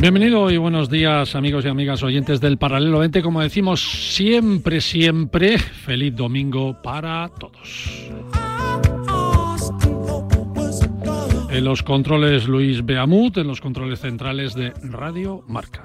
Bienvenido y buenos días amigos y amigas oyentes del Paralelo 20. Como decimos siempre, siempre, feliz domingo para todos. En los controles Luis Beamut, en los controles centrales de Radio Marca.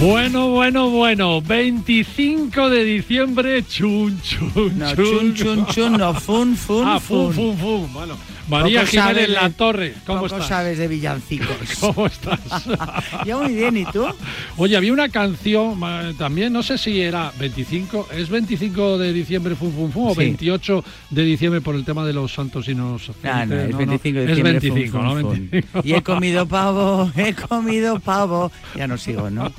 Bueno, bueno, bueno. 25 de diciembre, chun, chun, No, chun. chun, chun, chun, no, fun, fun, Ah, fun, fun. fun, fun. Bueno, María Jiménez sabes La de- Torre, ¿cómo Poco estás? sabes de villancicos. ¿Cómo estás? Yo muy bien, ¿y tú? Oye, había una canción también, no sé si era 25, ¿es 25 de diciembre fun, fun, fun o Sí. 28 de diciembre por el tema de los santos inocentes? Ah, no, es No, 25 de Es diciembre. 25, fun, ¿no? fun, fun. 25. Y he comido pavo, he comido pavo. Ya no sigo, ¿no?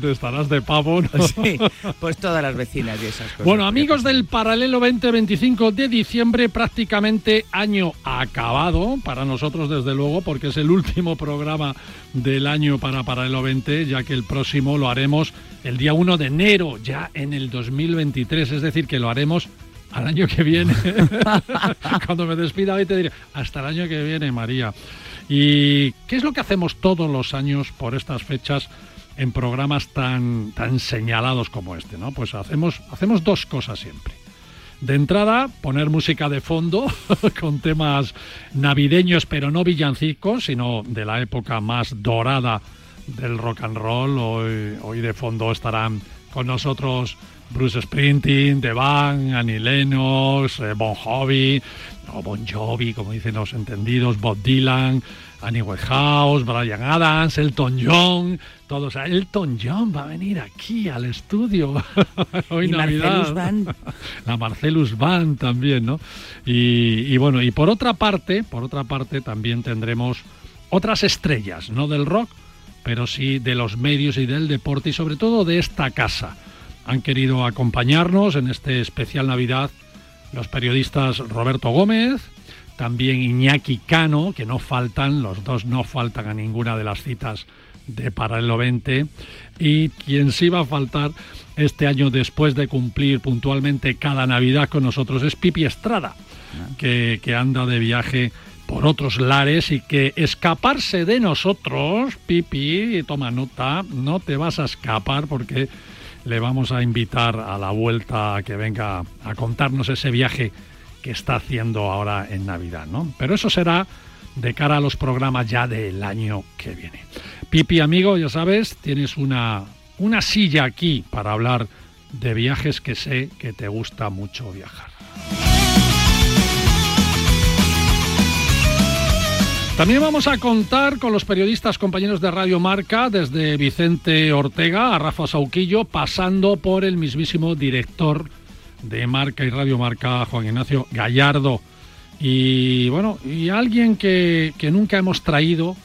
Te estarás de pavo, ¿no? Sí, pues todas las vecinas y esas cosas. Bueno, amigos del Paralelo 2025 de diciembre, prácticamente año acabado para nosotros, desde luego, porque es el último programa del año para Paralelo 20, ya que el próximo lo haremos el día 1 de enero, ya en el 2023, es decir, que lo haremos al año que viene. Cuando me despida hoy te diré, hasta el año que viene, María. ¿Y qué es lo que hacemos todos los años por estas fechas? en programas tan, tan señalados como este, ¿no? Pues hacemos, hacemos dos cosas siempre. De entrada, poner música de fondo con temas navideños, pero no villancicos, sino de la época más dorada del rock and roll. Hoy, hoy de fondo estarán con nosotros Bruce Springsteen, The Bang, Annie Lennox, eh, Bon Jovi, o Bon Jovi, como dicen los entendidos, Bob Dylan, Annie Whitehouse, Brian Adams, Elton John, todos. Elton John va a venir aquí al estudio hoy Y Navidad. Marcellus Band. La Marcelus Band también, ¿no? Y, y bueno, y por otra parte, por otra parte también tendremos otras estrellas, no del rock, pero sí de los medios y del deporte y sobre todo de esta casa. Han querido acompañarnos en este especial Navidad los periodistas Roberto Gómez, también Iñaki Cano, que no faltan, los dos no faltan a ninguna de las citas de Paralelo 20, y quien sí va a faltar este año después de cumplir puntualmente cada Navidad con nosotros es Pipi Estrada, que, que anda de viaje por otros lares y que escaparse de nosotros, Pipi, toma nota, no te vas a escapar porque le vamos a invitar a la vuelta a que venga a contarnos ese viaje que está haciendo ahora en Navidad, ¿no? Pero eso será de cara a los programas ya del año que viene. Pipi, amigo, ya sabes, tienes una, una silla aquí para hablar de viajes que sé que te gusta mucho viajar. También vamos a contar con los periodistas compañeros de Radio Marca, desde Vicente Ortega a Rafa Sauquillo, pasando por el mismísimo director de Marca y Radio Marca, Juan Ignacio Gallardo. Y bueno, y alguien que, que nunca hemos traído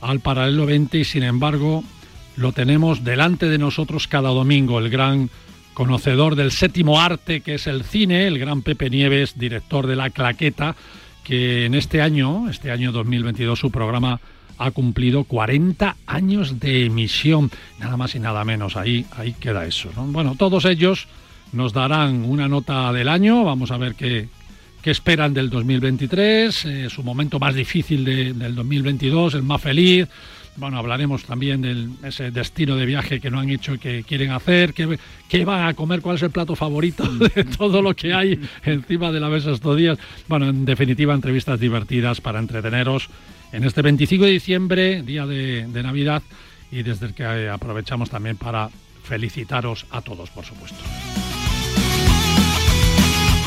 al Paralelo 20 y sin embargo lo tenemos delante de nosotros cada domingo, el gran conocedor del séptimo arte que es el cine, el gran Pepe Nieves, director de La Claqueta, que en este año, este año 2022, su programa ha cumplido 40 años de emisión, nada más y nada menos, ahí, ahí queda eso. Bueno, todos ellos nos darán una nota del año, vamos a ver qué, qué esperan del 2023, eh, su momento más difícil del 2022, el más feliz. Bueno, hablaremos también de ese destino de viaje que no han hecho y que quieren hacer, qué, qué van a comer, cuál es el plato favorito de todo lo que hay encima de la mesa estos días. Bueno, en definitiva, entrevistas divertidas para entreteneros en este 25 de diciembre, día de, Navidad, y desde el que aprovechamos también para felicitaros a todos, por supuesto.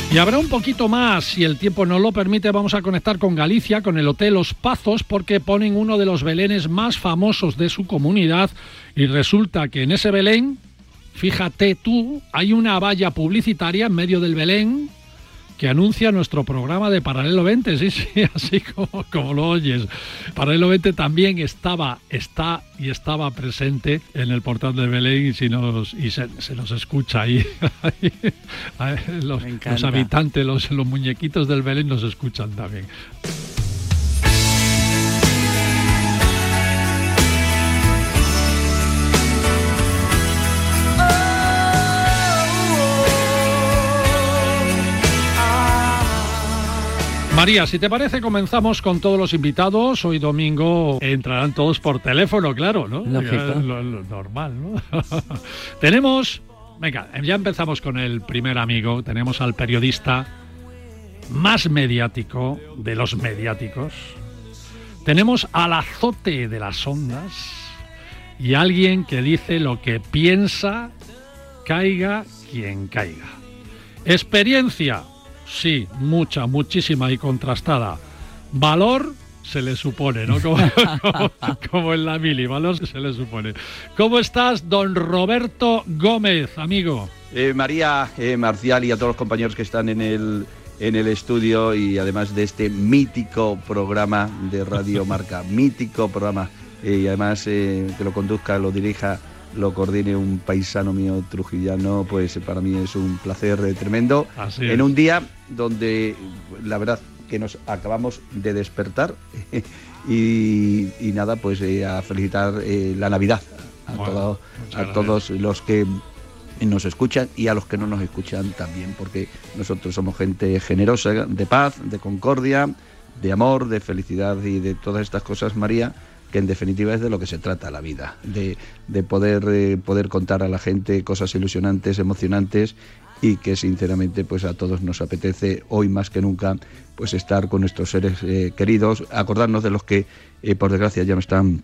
Y habrá un poquito más, si el tiempo no lo permite, vamos a conectar con Galicia, con el Hotel Los Pazos, porque ponen uno de los belenes más famosos de su comunidad. Y resulta que en ese belén, fíjate tú, hay una valla publicitaria en medio del belén que anuncia nuestro programa de Paralelo 20, sí, sí, así como, como lo oyes. Paralelo 20 también estaba, está y estaba presente en el portal de Belén y, si nos, y se, nos escucha ahí. los, los, habitantes, los, los muñequitos del Belén nos escuchan también. María, si te parece, comenzamos con todos los invitados. Hoy domingo entrarán todos por teléfono, claro, ¿no? Lo, normal, ¿no? Tenemos, venga, ya empezamos con el primer amigo. Tenemos al periodista más mediático de los mediáticos. Tenemos al azote de las ondas y alguien que dice lo que piensa, caiga quien caiga. Experiencia, Sí, mucha, muchísima y contrastada. Valor se le supone, ¿no? Como, en la mili, valor se le supone. ¿Cómo estás, don Roberto Gómez, amigo? Eh, María, eh, Marcial y a todos los compañeros que están en el, en el estudio y además de este mítico programa de Radio Marca, mítico programa eh, y además que lo conduzca, lo dirija lo coordine un paisano mío trujillano, pues para mí es un placer tremendo. en un día donde la verdad que nos acabamos de despertar. Y, nada, pues eh, a felicitar eh, la Navidad a, a todos los que nos escuchan y a los que no nos escuchan también, porque nosotros somos gente generosa, de paz, de concordia, de amor, de felicidad y de todas estas cosas, María, que en definitiva es de lo que se trata la vida, de, poder, eh, poder contar a la gente cosas ilusionantes, emocionantes y que sinceramente pues a todos nos apetece hoy más que nunca pues estar con nuestros seres eh, queridos, acordarnos de los que eh, por desgracia ya no están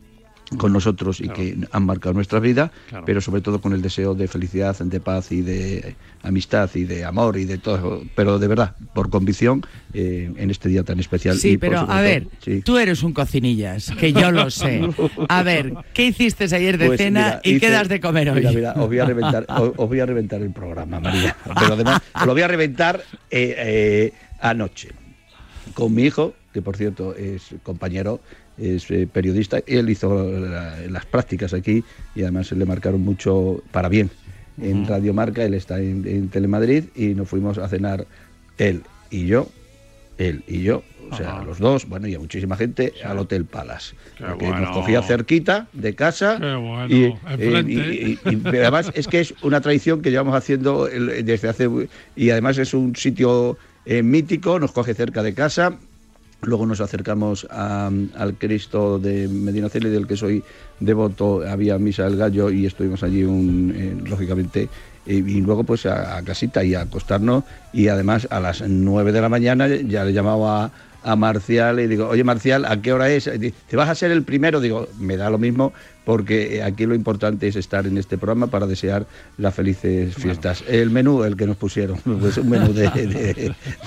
con nosotros y que han marcado nuestra vida, pero sobre todo con el deseo de felicidad, de paz y de amistad y de amor y de todo, pero de verdad, por convicción, eh, en este día tan especial. Sí, pero a ver, tú eres un cocinillas, que yo lo sé. A ver, ¿qué hiciste ayer de pues cena y qué das de comer hoy? Mira, os, voy a reventar, os, voy a reventar el programa, María, pero además lo voy a reventar eh, eh, anoche con mi hijo, que por cierto es compañero es eh, periodista, él hizo las prácticas aquí y además le marcaron mucho para bien. En Radio Marca, él está en, Telemadrid y nos fuimos a cenar él y yo, él y yo, o sea, los dos, bueno, y a muchísima gente al Hotel Palace, que nos cogía cerquita de casa y, además es que es una tradición que llevamos haciendo desde hace y además es un sitio eh, mítico, nos coge cerca de casa Luego nos acercamos al Cristo de Medina Celi, del que soy devoto. Había misa del gallo y estuvimos allí, un, eh, lógicamente. Y, luego, pues a, casita y a acostarnos. Y además, a las 9 de la mañana ya le llamaba a Marcial y digo, oye Marcial, ¿a qué hora es? ¿Te vas a ser el primero? Digo, me da lo mismo porque eh, aquí lo importante es estar en este programa para desear las felices fiestas. El menú, el que nos pusieron, pues un menú de,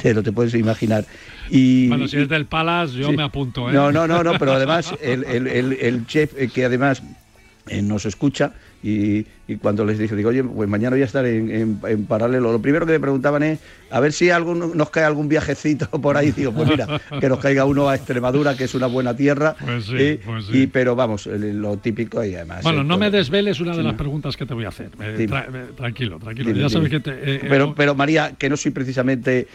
de, lo te puedes imaginar. Y, bueno, si es del Palace, yo me apunto. ¿eh? No, no, no, no, pero además el, el, el, chef eh, que además nos escucha y, y cuando les dije, digo, oye, pues mañana voy a estar en, paralelo, lo primero que me preguntaban es, a ver si algún, nos cae algún viajecito por ahí, digo, pues mira, que nos caiga uno a Extremadura, que es una buena tierra, pues sí, eh, pues sí. y, pero vamos, lo típico y además... Bueno, no me desveles una de las preguntas que te voy a hacer, tranquilo, tranquilo, ya sabes que te... pero, pero María, que no soy precisamente,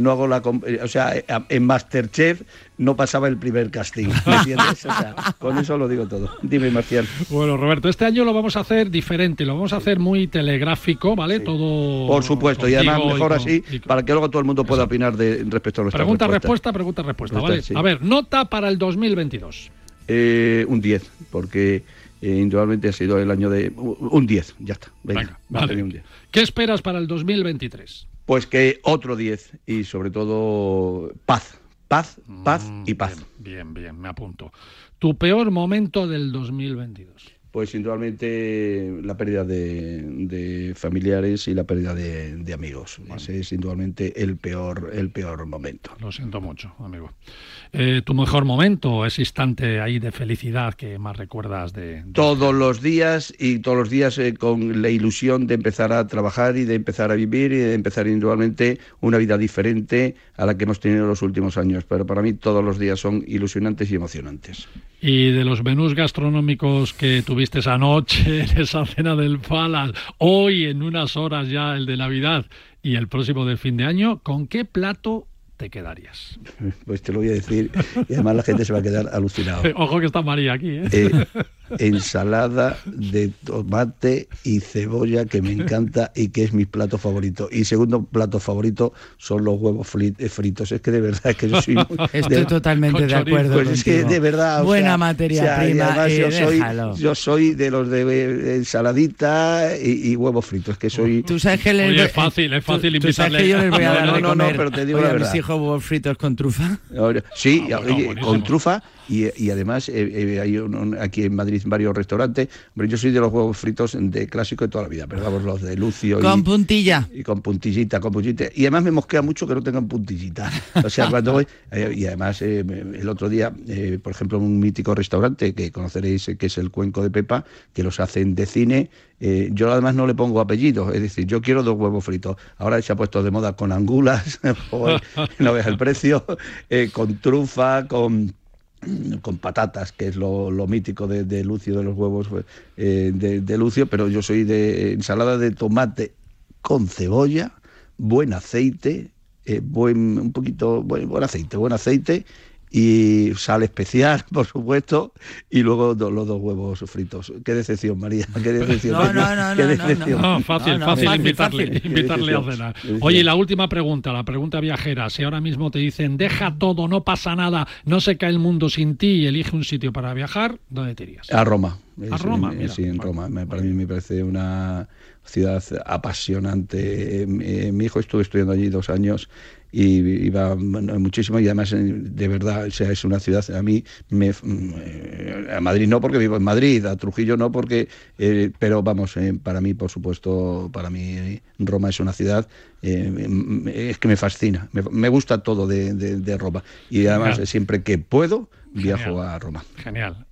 no hago la... o sea, en Masterchef no pasaba el primer casting. ¿Me entiendes? O sea, con eso lo digo todo. Dime, Marcial. Bueno, Roberto, este año lo vamos a hacer diferente, lo vamos a hacer muy telegráfico, ¿vale? Todo. Por supuesto, y además mejor así, para que luego todo el mundo pueda opinar de, respecto a nuestra Pregunta, respuesta, pregunta, respuesta, ¿vale? A ver, nota para el 2022. Eh, un 10, porque eh, indudablemente ha sido el año de. Un 10, ya está. Venga, vale. un 10. ¿Qué esperas para el 2023? Pues que otro 10 y sobre todo paz Paz, paz y paz. Bien, bien, me apunto. Tu peor momento del 2022. Pues indudablemente la pérdida de, familiares y la pérdida de, amigos. Ese es indudablemente el peor, el peor momento. Lo siento mucho, amigo. Eh, ¿Tu mejor momento, ese instante ahí de felicidad que más recuerdas de...? Todos los días y todos los días eh, con la ilusión de empezar a trabajar y de empezar a vivir y de empezar indudablemente una vida diferente a la que hemos tenido en los últimos años. Pero para mí todos los días son ilusionantes y emocionantes. Y de los menús gastronómicos que tuviste anoche en esa cena del Palace, hoy en unas horas ya el de Navidad y el próximo de fin de año, ¿con qué plato te quedarías? Pues te lo voy a decir y además la gente se va a quedar alucinado. Ojo que está María aquí. ¿eh? eh ensalada de tomate y cebolla que me encanta y que es mi plato favorito. Y segundo plato favorito son los huevos eh, fritos. Es que de verdad es que yo soy... Estoy totalmente de acuerdo. Pues es que de verdad... Buena materia prima. yo, soy, yo, soy, de los de eh, ensaladita y, huevos fritos. que soy... Tú sabes que les... es fácil, es fácil invitarle... que yo les voy a dar no, no, no, pero te digo la verdad. mis hijos huevos fritos con trufa. Sí, ah, con trufa y, además eh, hay aquí en Madrid varios restaurantes. Hombre, yo soy de los huevos fritos de clásico de toda la vida, pero vamos, los de Lucio. Con puntilla. Y con puntillita, con puntillita. Y además me mosquea mucho que no tengan puntillita. O sea, cuando voy. Eh, y además, eh, el otro día, por ejemplo, un mítico restaurante que conoceréis, que es el Cuenco de Pepa, que los hacen de cine. yo además no le pongo apellido, es decir, yo quiero dos huevos fritos. Ahora se ha puesto de moda con angulas, no ves el precio, con trufa, con con patatas, que es lo, mítico de, Lucio, de los huevos eh, de, Lucio, pero yo soy de ensalada de tomate con cebolla, buen aceite, eh, buen, un poquito, buen, buen aceite, buen aceite y sal especial, por supuesto, y luego los dos huevos fritos. Qué decepción, María, qué decepción. No, no, no, no, no, fácil, fácil, invitarle, invitarle a cenar. Oye, la última pregunta, la pregunta viajera. Si ahora mismo te dicen, deja todo, no pasa nada, no se cae el mundo sin ti y elige un sitio para viajar, ¿dónde te irías? A Roma. A Roma, Sí, en Roma. Para mí me parece una ciudad apasionante. Mi hijo estuvo estudiando allí dos años y iba muchísimo y además eh, de verdad o sea, es una ciudad a mí me, eh, a Madrid no porque vivo en Madrid a Trujillo no porque eh, pero vamos para mí por supuesto para mí Roma es una ciudad es que me fascina me, gusta todo de, Roma y además siempre que puedo viajo a Roma. Genial.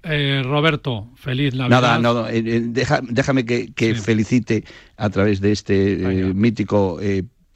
Roberto, feliz Navidad. Nada, no, déjame que, felicite a través de este mítico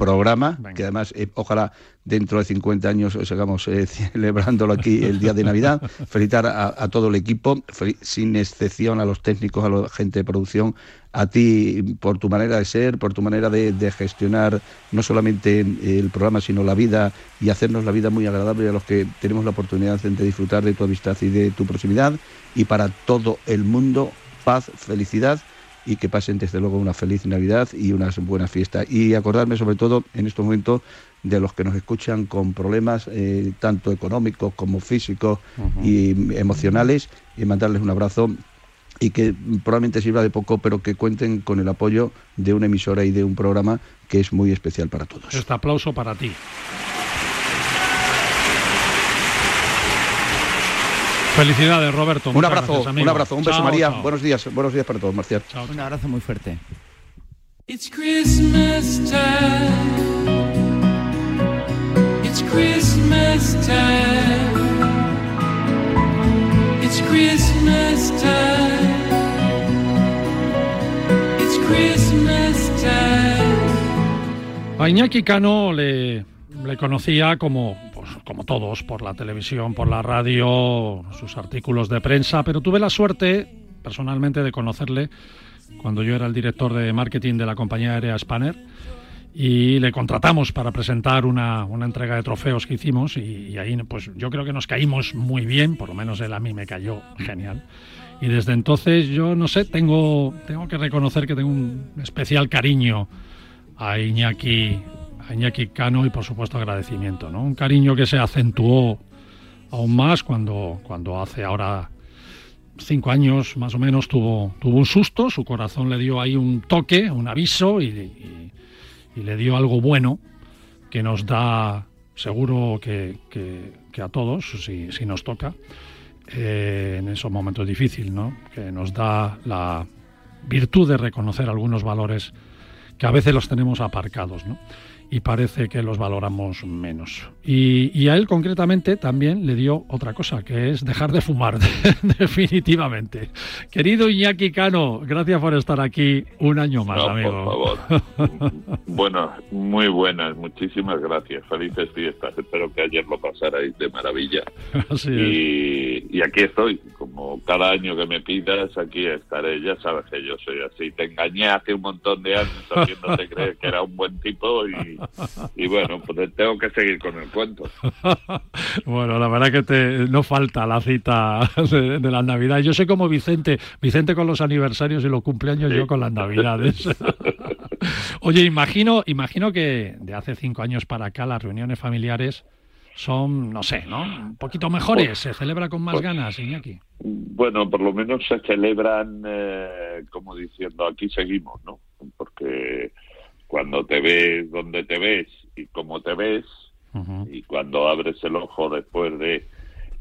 programa, que además eh, ojalá dentro de 50 años sigamos eh, celebrándolo aquí el día de Navidad. Felicitar a, todo el equipo, sin excepción a los técnicos, a la gente de producción, a ti por tu manera de ser, por tu manera de, gestionar no solamente el programa, sino la vida y hacernos la vida muy agradable a los que tenemos la oportunidad de disfrutar de tu amistad y de tu proximidad. Y para todo el mundo, paz, felicidad y que pasen desde luego una feliz Navidad y unas buenas fiestas. Y acordarme sobre todo en estos momentos de los que nos escuchan con problemas eh, tanto económicos como físicos y emocionales y mandarles un abrazo y que probablemente sirva de poco, pero que cuenten con el apoyo de una emisora y de un programa que es muy especial para todos. Este aplauso para ti. Felicidades, Roberto. Un abrazo, un abrazo, un beso, María. Buenos días, buenos días para todos, Marcial. Un abrazo muy fuerte. It's Christmas time. It's Christmas time. It's Christmas time. A Iñaki Cano le, le conocía como, como todos, por la televisión, por la radio, sus artículos de prensa, pero tuve la suerte, personalmente, de conocerle cuando yo era el director de marketing de la compañía aérea Spanner y le contratamos para presentar una, una entrega de trofeos que hicimos y, ahí pues yo creo que nos caímos muy bien, por lo menos él a mí me cayó genial. Y desde entonces yo no sé, tengo, tengo que reconocer que tengo un especial cariño a Iñaki, a Iñaki Cano y por supuesto agradecimiento, ¿no? Un cariño que se acentuó aún más cuando, cuando hace ahora cinco años más o menos tuvo, tuvo un susto, su corazón le dio ahí un toque, un aviso y le dio algo bueno que nos da, seguro que, a todos, si, si nos toca, eh, en esos momentos difíciles, ¿no? que nos da la virtud de reconocer algunos valores que a veces los tenemos aparcados. ¿no? Y parece que los valoramos menos. Y, a él concretamente también le dio otra cosa, que es dejar de fumar, definitivamente. Querido Iñaki Cano, gracias por estar aquí un año más, amigo. Por favor. bueno, muy buenas, muchísimas gracias. Felices fiestas. Espero que ayer lo pasarais de maravilla. y, y aquí estoy, como cada año que me pidas, aquí estaré. Ya sabes que yo soy así. Te engañé hace un montón de años haciéndote creer que era un buen tipo y y bueno, pues tengo que seguir con el cuento. bueno, la verdad que te, no falta la cita de, las Navidades. Yo soy como Vicente, Vicente con los aniversarios y los cumpleaños, yo con las Navidades. Oye, imagino, imagino que de hace cinco años para acá las reuniones familiares son, no sé, ¿no? Un poquito mejores, pues, se celebra con más pues, ganas, Iñaki. Bueno, por lo menos se celebran, eh, como diciendo, aquí seguimos, ¿no? Porque cuando te ves donde te ves y cómo te ves, y cuando abres el ojo después de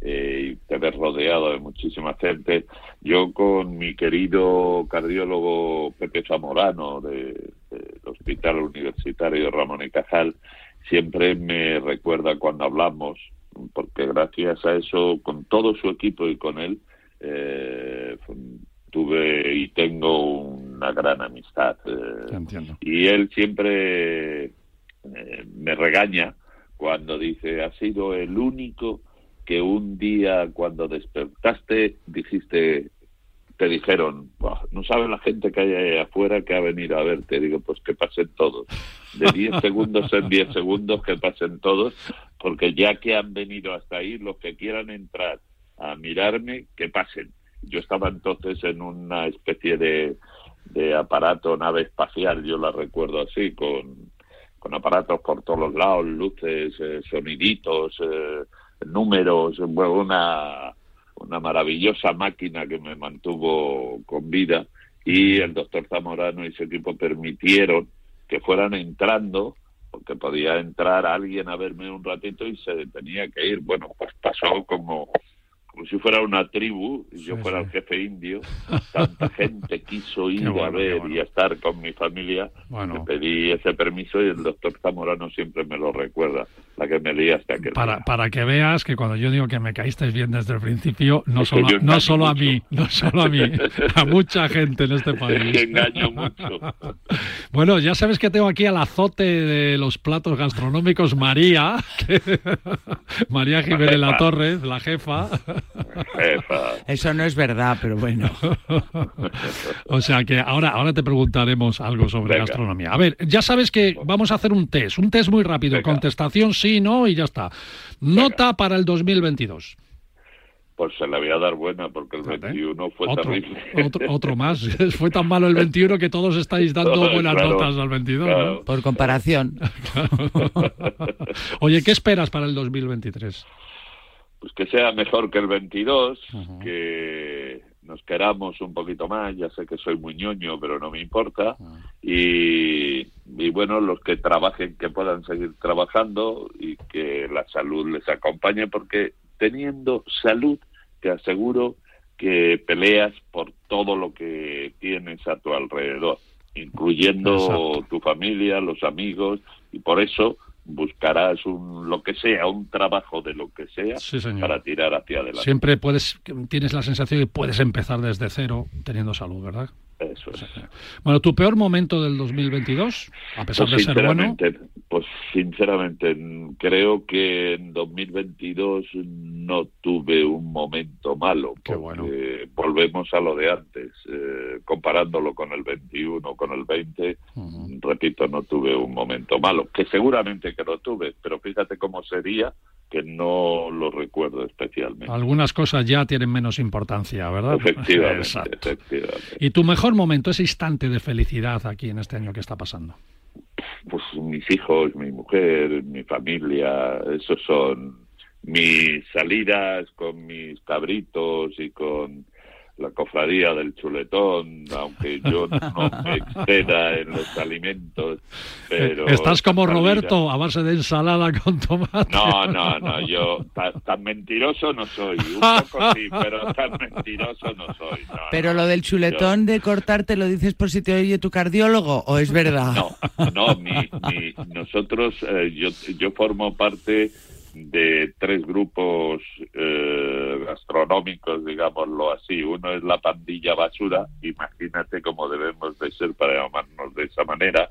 eh, te ves rodeado de muchísima gente. Yo con mi querido cardiólogo Pepe Zamorano del Hospital Universitario Ramón y Cajal, siempre me recuerda cuando hablamos, porque gracias a eso, con todo su equipo y con él, eh, tuve y tengo una gran amistad. Eh, y él siempre eh, me regaña cuando dice, ha sido el único que un día cuando despertaste dijiste, te dijeron, no sabe la gente que hay ahí afuera que ha venido a verte. Digo, pues que pasen todos. De 10 segundos en 10 segundos que pasen todos, porque ya que han venido hasta ahí, los que quieran entrar a mirarme, que pasen yo estaba entonces en una especie de, de aparato, nave espacial, yo la recuerdo así, con, con aparatos por todos los lados, luces, eh, soniditos, eh, números, una, una maravillosa máquina que me mantuvo con vida y el doctor Zamorano y su equipo permitieron que fueran entrando porque podía entrar alguien a verme un ratito y se tenía que ir. Bueno, pues pasó como como si fuera una tribu y yo fuera el jefe indio. Tanta gente quiso ir a ver y a estar con mi familia. Bueno. pedí ese permiso y el doctor Zamorano siempre me lo recuerda, la que me para, para que veas que cuando yo digo que me caíste bien desde el principio, no solo, no solo a mí, no solo a mí, a mucha gente en este país. engaño mucho. Bueno, ya sabes que tengo aquí al azote de los platos gastronómicos María, María Jiménez La Torres, la jefa. Eso no es verdad, pero bueno. o sea que ahora, ahora te preguntaremos algo sobre gastronomía. A ver, ya sabes que vamos a hacer un test, un test muy rápido, contestación sí, no y ya está. Nota para el 2022 pues se le voy a dar buena porque el 21 fue terrible. Otro, más. fue tan malo el 21 que todos estáis dando buenas notas al 22. Por comparación. Oye, ¿qué esperas para el 2023? Pues que sea mejor que el 22, que nos queramos un poquito más, ya sé que soy muy ñoño, pero no me importa, y, y, bueno, los que trabajen, que puedan seguir trabajando y que la salud les acompañe, porque teniendo salud, te aseguro que peleas por todo lo que tienes a tu alrededor, incluyendo tu familia, los amigos, y por eso buscarás un lo que sea, un trabajo de lo que sea para tirar hacia adelante. Siempre puedes, tienes la sensación de que puedes empezar desde cero teniendo salud, ¿verdad? Eso es. Bueno, ¿tu peor momento del 2022? A pesar pues de ser bueno. Pues sinceramente, creo que en 2022 no tuve un momento malo. Qué bueno. Volvemos a lo de antes. Eh, comparándolo con el 21, con el 20, repito, no tuve un momento malo. Que seguramente que lo tuve, pero fíjate cómo sería que no lo recuerdo especialmente. Algunas cosas ya tienen menos importancia, ¿verdad? Efectivamente, efectivamente. ¿Y tu mejor momento, ese instante de felicidad aquí en este año que está pasando? Pues mis hijos, mi mujer, mi familia, esos son mis salidas con mis cabritos y con la cofradía del chuletón, aunque yo no me exceda en los alimentos, pero... Estás como Roberto, a base de ensalada con tomate. No, no, no, yo tan, mentiroso no soy, un poco sí, pero tan mentiroso no soy. pero lo del chuletón de cortarte, ¿lo dices por si te oye tu cardiólogo o es verdad? No, no, mi, nosotros, eh, yo, yo formo parte de tres grupos eh, gastronómicos, digámoslo así. Uno es la pandilla basura, imagínate cómo debemos de ser para llamarnos de esa manera,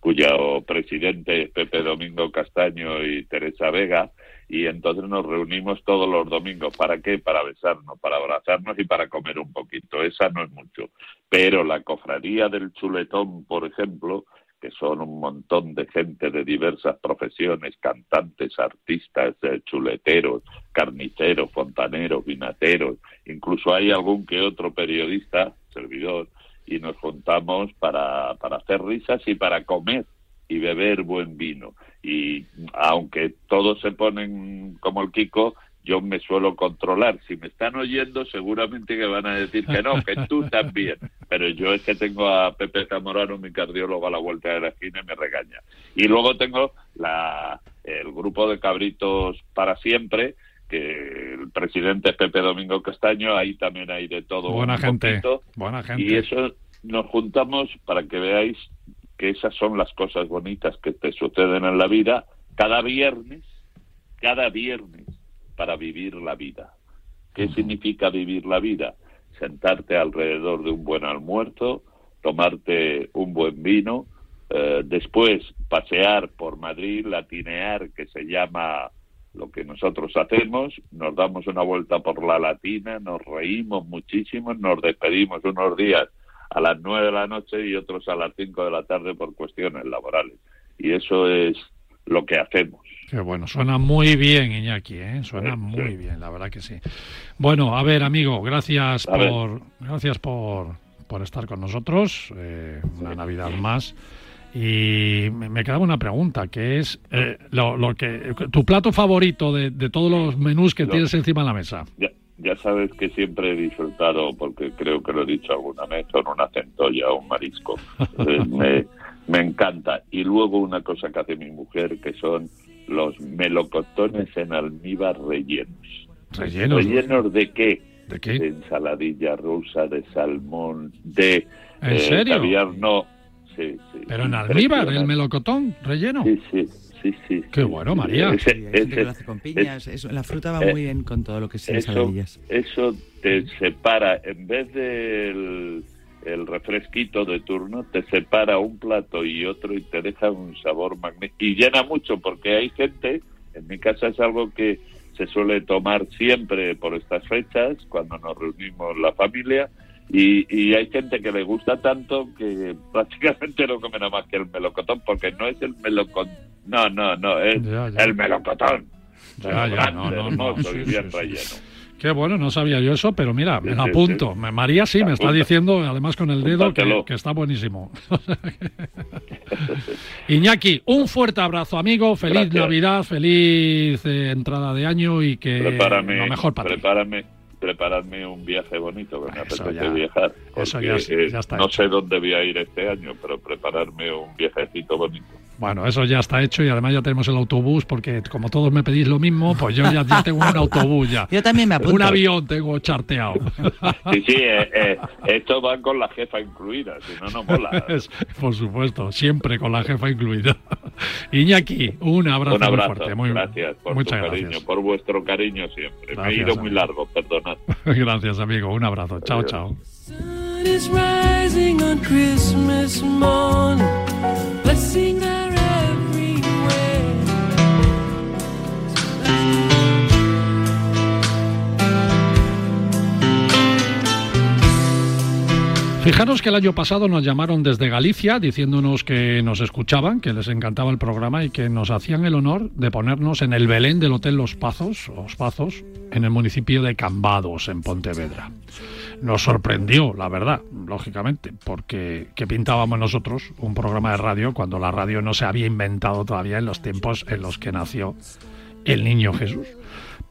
cuyo presidente es Pepe Domingo Castaño y Teresa Vega, y entonces nos reunimos todos los domingos. ¿Para qué? Para besarnos, para abrazarnos y para comer un poquito. Esa no es mucho. Pero la cofradía del chuletón, por ejemplo, que son un montón de gente de diversas profesiones, cantantes, artistas, eh, chuleteros, carniceros, fontaneros, vinateros, incluso hay algún que otro periodista, servidor, y nos juntamos para, para hacer risas y para comer y beber buen vino. Y aunque todos se ponen como el Kiko, yo me suelo controlar. Si me están oyendo, seguramente que van a decir que no, que tú también. Pero yo es que tengo a Pepe Zamorano, mi cardiólogo, a la vuelta de la esquina y me regaña. Y luego tengo la, el grupo de cabritos para siempre, que el presidente es Pepe Domingo Castaño, ahí también hay de todo. Buena gente. buena gente. Y eso nos juntamos para que veáis que esas son las cosas bonitas que te suceden en la vida cada viernes, cada viernes para vivir la vida. ¿Qué significa vivir la vida? Sentarte alrededor de un buen almuerzo, tomarte un buen vino, eh, después pasear por Madrid, latinear, que se llama lo que nosotros hacemos, nos damos una vuelta por la latina, nos reímos muchísimo, nos despedimos unos días a las nueve de la noche y otros a las cinco de la tarde por cuestiones laborales. Y eso es lo que hacemos. Qué bueno, suena muy bien, Iñaki, ¿eh? suena muy bien, la verdad que sí. Bueno, a ver, amigo, gracias por gracias por, por estar con nosotros, eh, una Navidad más. Y me, quedaba una pregunta, que es eh, lo, lo, que tu plato favorito de, de todos los menús que tienes encima de la mesa. Ya, ya, sabes que siempre he disfrutado, porque creo que lo he dicho alguna vez, con una centolla o un marisco. me, me encanta. Y luego una cosa que hace mi mujer, que son los melocotones en almíbar rellenos. ¿Rellenos? ¿Rellenos de qué? ¿De qué? De ensaladilla rusa, de salmón, de... ¿En serio? Caviar, no. Sí, sí. ¿Pero en almíbar, el melocotón relleno? Sí, sí. Sí, sí, Qué bueno, María. Sí, ese, lo hace con piñas. eso, la fruta va muy bien con todo lo que sea ensaladillas. Eso te separa, en vez del el refresquito de turno, te separa un plato y otro y te deja un sabor magnífico. Y llena mucho porque hay gente, en mi casa es algo que se suele tomar siempre por estas fechas, cuando nos reunimos la familia, y, y hay gente que le gusta tanto que prácticamente no come nada más que el melocotón, porque no es el melocotón, no, no, no, es el melocotón. Ya, ya, no, no, hermoso y bien relleno. Qué bueno, no sabía yo eso, pero mira, me lo apunto. María sí me está diciendo, además con el dedo, que, está buenísimo. Iñaki, un fuerte abrazo, amigo. Feliz Navidad, feliz eh, entrada de año y que prepárame, lo mejor para prepárame, Prepararme un viaje bonito, que me apetece viajar. Eso ya, está no sé dónde voy a ir este año, pero prepararme un viajecito bonito. Bueno, eso ya está hecho y además ya tenemos el autobús porque como todos me pedís lo mismo, pues yo ya, ya tengo un autobús ya. Yo también me apunto. Un avión tengo charteado. Sí, sí, eh, eh, esto va con la jefa incluida, si no, no mola. por supuesto, siempre con la jefa incluida. Iñaki, un abrazo, Un abrazo, muy fuerte. Muy, gracias por muchas tu cariño, gracias. por vuestro cariño siempre. me he Gracias, ido muy amigo. largo, perdonad. Gracias, amigo. Un abrazo. Chao, chao. sun is rising on Christmas morn, blessing are Fijaros que el año pasado nos llamaron desde Galicia diciéndonos que nos escuchaban, que les encantaba el programa y que nos hacían el honor de ponernos en el Belén del Hotel Los Pazos, Los Pazos, en el municipio de Cambados, en Pontevedra. Nos sorprendió, la verdad, lógicamente, porque ¿qué pintábamos nosotros un programa de radio cuando la radio no se había inventado todavía en los tiempos en los que nació el niño Jesús?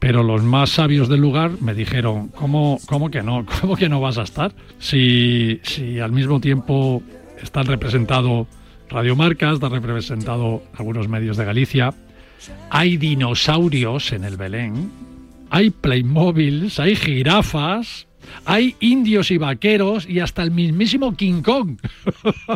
Pero los más sabios del lugar me dijeron, ¿cómo, cómo que no? ¿Cómo que no vas a estar? Si, si al mismo tiempo están representado radiomarcas, están representado algunos medios de Galicia, hay dinosaurios en el Belén, hay Playmobils, hay jirafas, hay indios y vaqueros y hasta el mismísimo King Kong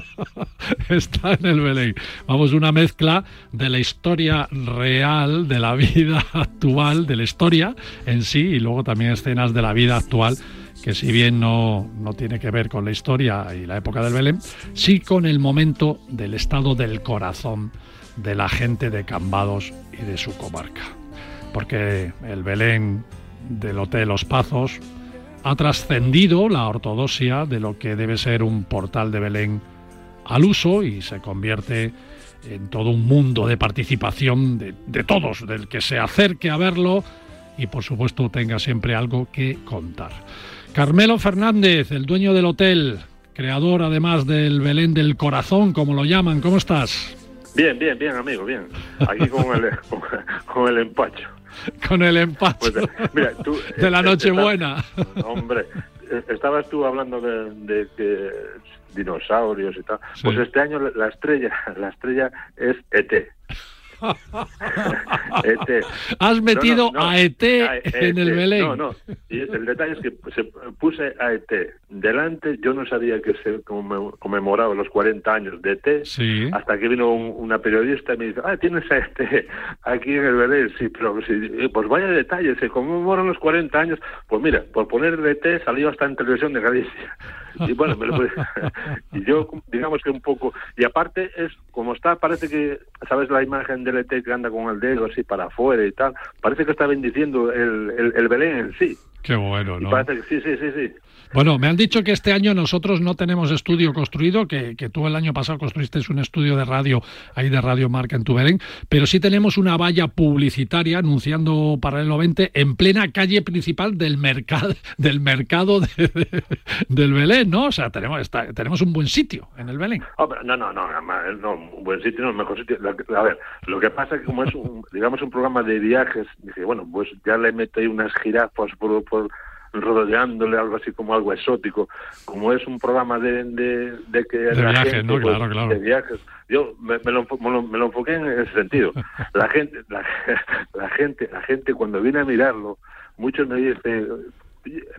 está en el Belén. Vamos, una mezcla de la historia real, de la vida actual, de la historia en sí y luego también escenas de la vida actual que si bien no, no tiene que ver con la historia y la época del Belén, sí con el momento del estado del corazón de la gente de Cambados y de su comarca. Porque el Belén del Hotel Los Pazos ha trascendido la ortodoxia de lo que debe ser un portal de Belén al uso y se convierte en todo un mundo de participación de, todos, del que se acerque a verlo y por supuesto tenga siempre algo que contar. Carmelo Fernández, el dueño del hotel, creador además del Belén del Corazón, como lo llaman, ¿cómo estás? Bien, bien, bien, amigo, bien. Aquí con el, con el empacho. Con el empacho Pues, mira, tú, de la eh, Nochebuena. está- hombre, eh, estabas tú hablando de, dinosaurios y tal. Pues este año la- la estrella, la estrella es ET. ET. Has metido No, no, no. a ET A- en el ET. Belén. No, no. Y el detalle es que se puse a ET delante. Yo no sabía que se conme- conmemoraba los 40 años de ET. Sí. Hasta que vino un- una periodista y me dice, ah, tienes a este aquí en el Belén. Sí, pero sí, eh, pues vaya detalle, se conmemoran los 40 años. Pues mira, por poner el ET salió hasta en televisión de Galicia. Y bueno, me lo y yo, digamos que un poco. Y aparte, es como está, parece que, ¿sabes la imagen del ET que anda con el dedo así para afuera y tal? Parece que está bendiciendo el, el, el Belén en sí. Qué bueno, Y ¿no? parece que sí, sí, sí, sí. Bueno, me han dicho que este año nosotros no tenemos estudio construido, que, que tú el año pasado construiste un estudio de radio ahí de Radio Marca en tu Belén, pero sí tenemos una valla publicitaria anunciando Paralelo 20 en plena calle principal del mercado del mercado de- de- del Belén, ¿no? O sea, tenemos está- tenemos un buen sitio en el Belén. Hombre, no, no, no, no, un buen sitio, no, el mejor sitio. A ver, lo que pasa es que como es, un, digamos, un programa de viajes, dije, bueno, pues ya le meto ahí unas jirafas por, por rodeándole algo así como algo exótico. Como es un programa de, de, de que De viajes, gente, ¿no? pues, Claro, claro. de viajes. Yo me, me lo, me, lo, me lo enfoqué en ese sentido. La gente, la, la gente, la gente cuando viene a mirarlo, muchos me dicen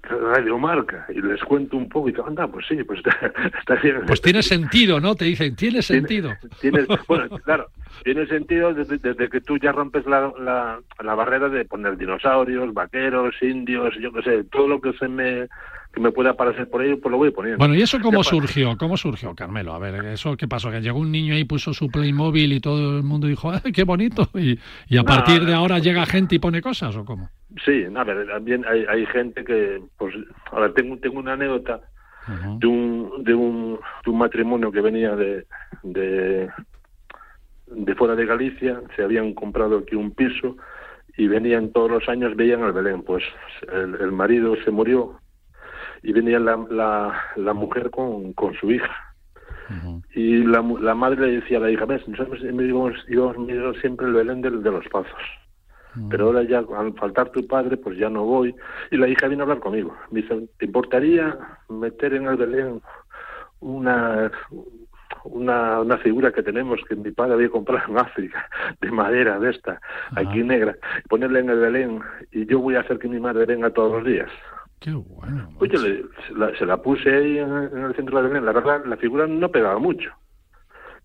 radiomarca y les cuento un poco y digo, anda, pues sí, pues está, está bien. Pues tiene sentido, ¿no? Te dicen, tiene sentido. Tiene, bueno, claro, tiene sentido desde, desde que tú ya rompes la, la, la barrera de poner dinosaurios, vaqueros, indios, yo qué sé, todo lo que se me que me pueda aparecer por ahí, pues lo voy poniendo. Bueno, ¿y eso cómo surgió? ¿Cómo surgió, Carmelo? A ver, ¿eso qué pasó? Que llegó un niño ahí, puso su Playmobil y todo el mundo dijo, ¡ay, qué bonito! Y, y a No, partir de ahora llega gente y pone cosas, ¿o cómo? Sí, a ver, también hay, hay gente que, pues, a ver, tengo, tengo una anécdota de un, de un, de un matrimonio que venía de, de, de fuera de Galicia, se habían comprado aquí un piso y venían todos los años, veían al Belén. Pues el, el marido se murió y venía la, la, la mujer con, con su hija. Y la, la madre le decía a la hija, ves, nosotros íbamos, íbamos mirando siempre el Belén del- de, los Pazos. Pero ahora ya, al faltar tu padre, pues ya no voy. Y la hija vino a hablar conmigo. Me dice, ¿te importaría meter en el Belén una, una, una figura que tenemos que mi padre había comprado en África, de madera de esta, aquí negra, ponerla en el Belén y yo voy a hacer que mi madre venga todos los días. Qué bueno. Pues yo le- se, la, se la puse ahí en, en el centro de Belén. La verdad, la figura no pegaba mucho.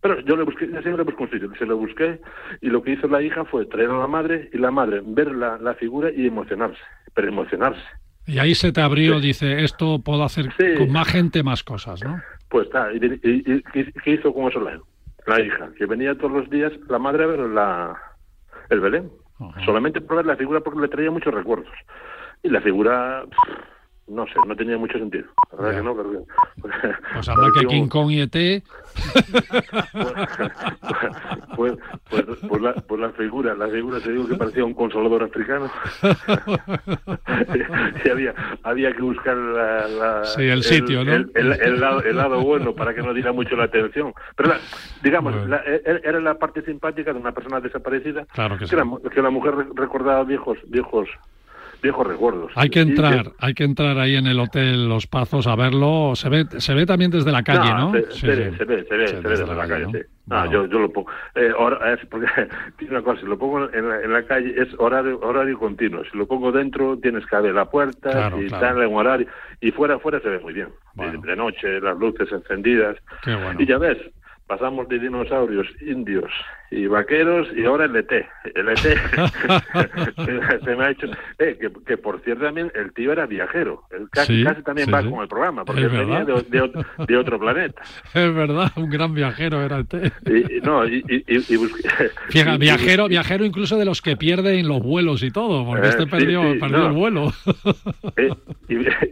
Pero yo le busqué, yo siempre busco un sitio, se lo busqué y lo que hizo la hija fue traer a la madre y la madre ver la, la figura y emocionarse, pero emocionarse. Y ahí se te abrió, dice, esto puedo hacer Sí. con más gente más cosas, ¿no? Pues está, y, y- y- ¿qué qué hizo con eso la, la hija? Que venía todos los días la madre a ver la, el Belén. Ajá. Solamente por ver la figura porque le traía muchos recuerdos. Y la figura, no sé, no tenía mucho sentido. La verdad que no, pero... Pues anda que King Kong y ET... pues, pues, pues la, pues la figura, la figura te digo que parecía un consolador africano. y había, había que buscar la, la- Sí, el sitio, ¿no? El, el- el lado, el lado bueno para que no diera mucho la atención. Pero la- digamos, Bueno. la- e- era la parte simpática de una persona desaparecida Claro que sí. la, que la mujer re- recordaba viejos, viejos, viejos recuerdos. Hay que entrar, hay que entrar ahí en el hotel Los Pazos a verlo. Se ve, se ve también desde la calle, ¿no? Se, Sí, se ve, se ve, se ve, Sí, se ve desde la calle, ¿no? sí. Ah, yo, yo lo pongo. Eh, es porque tiene una cosa, si lo pongo en la, en la calle es horario, horario continuo. Si lo pongo dentro tienes que abrir la puerta Claro, y claro. tal en horario. Y fuera, fuera se ve muy bien. Bueno. De noche, las luces encendidas. Qué bueno. Y ya ves, pasamos de dinosaurios, indios y vaqueros y ahora el ET. El ET se, me ha hecho... Eh, que, que por cierto también el tío era viajero. Él casi, Sí, casi también sí, va sí. con el programa porque él venía de, de de otro planeta. Es verdad, un gran viajero era ET. Y, no, y, y, y- busqué- Fija, viajero, viajero incluso de los que pierden los vuelos y todo, porque Eh, este perdió, perdió no. el vuelo. eh,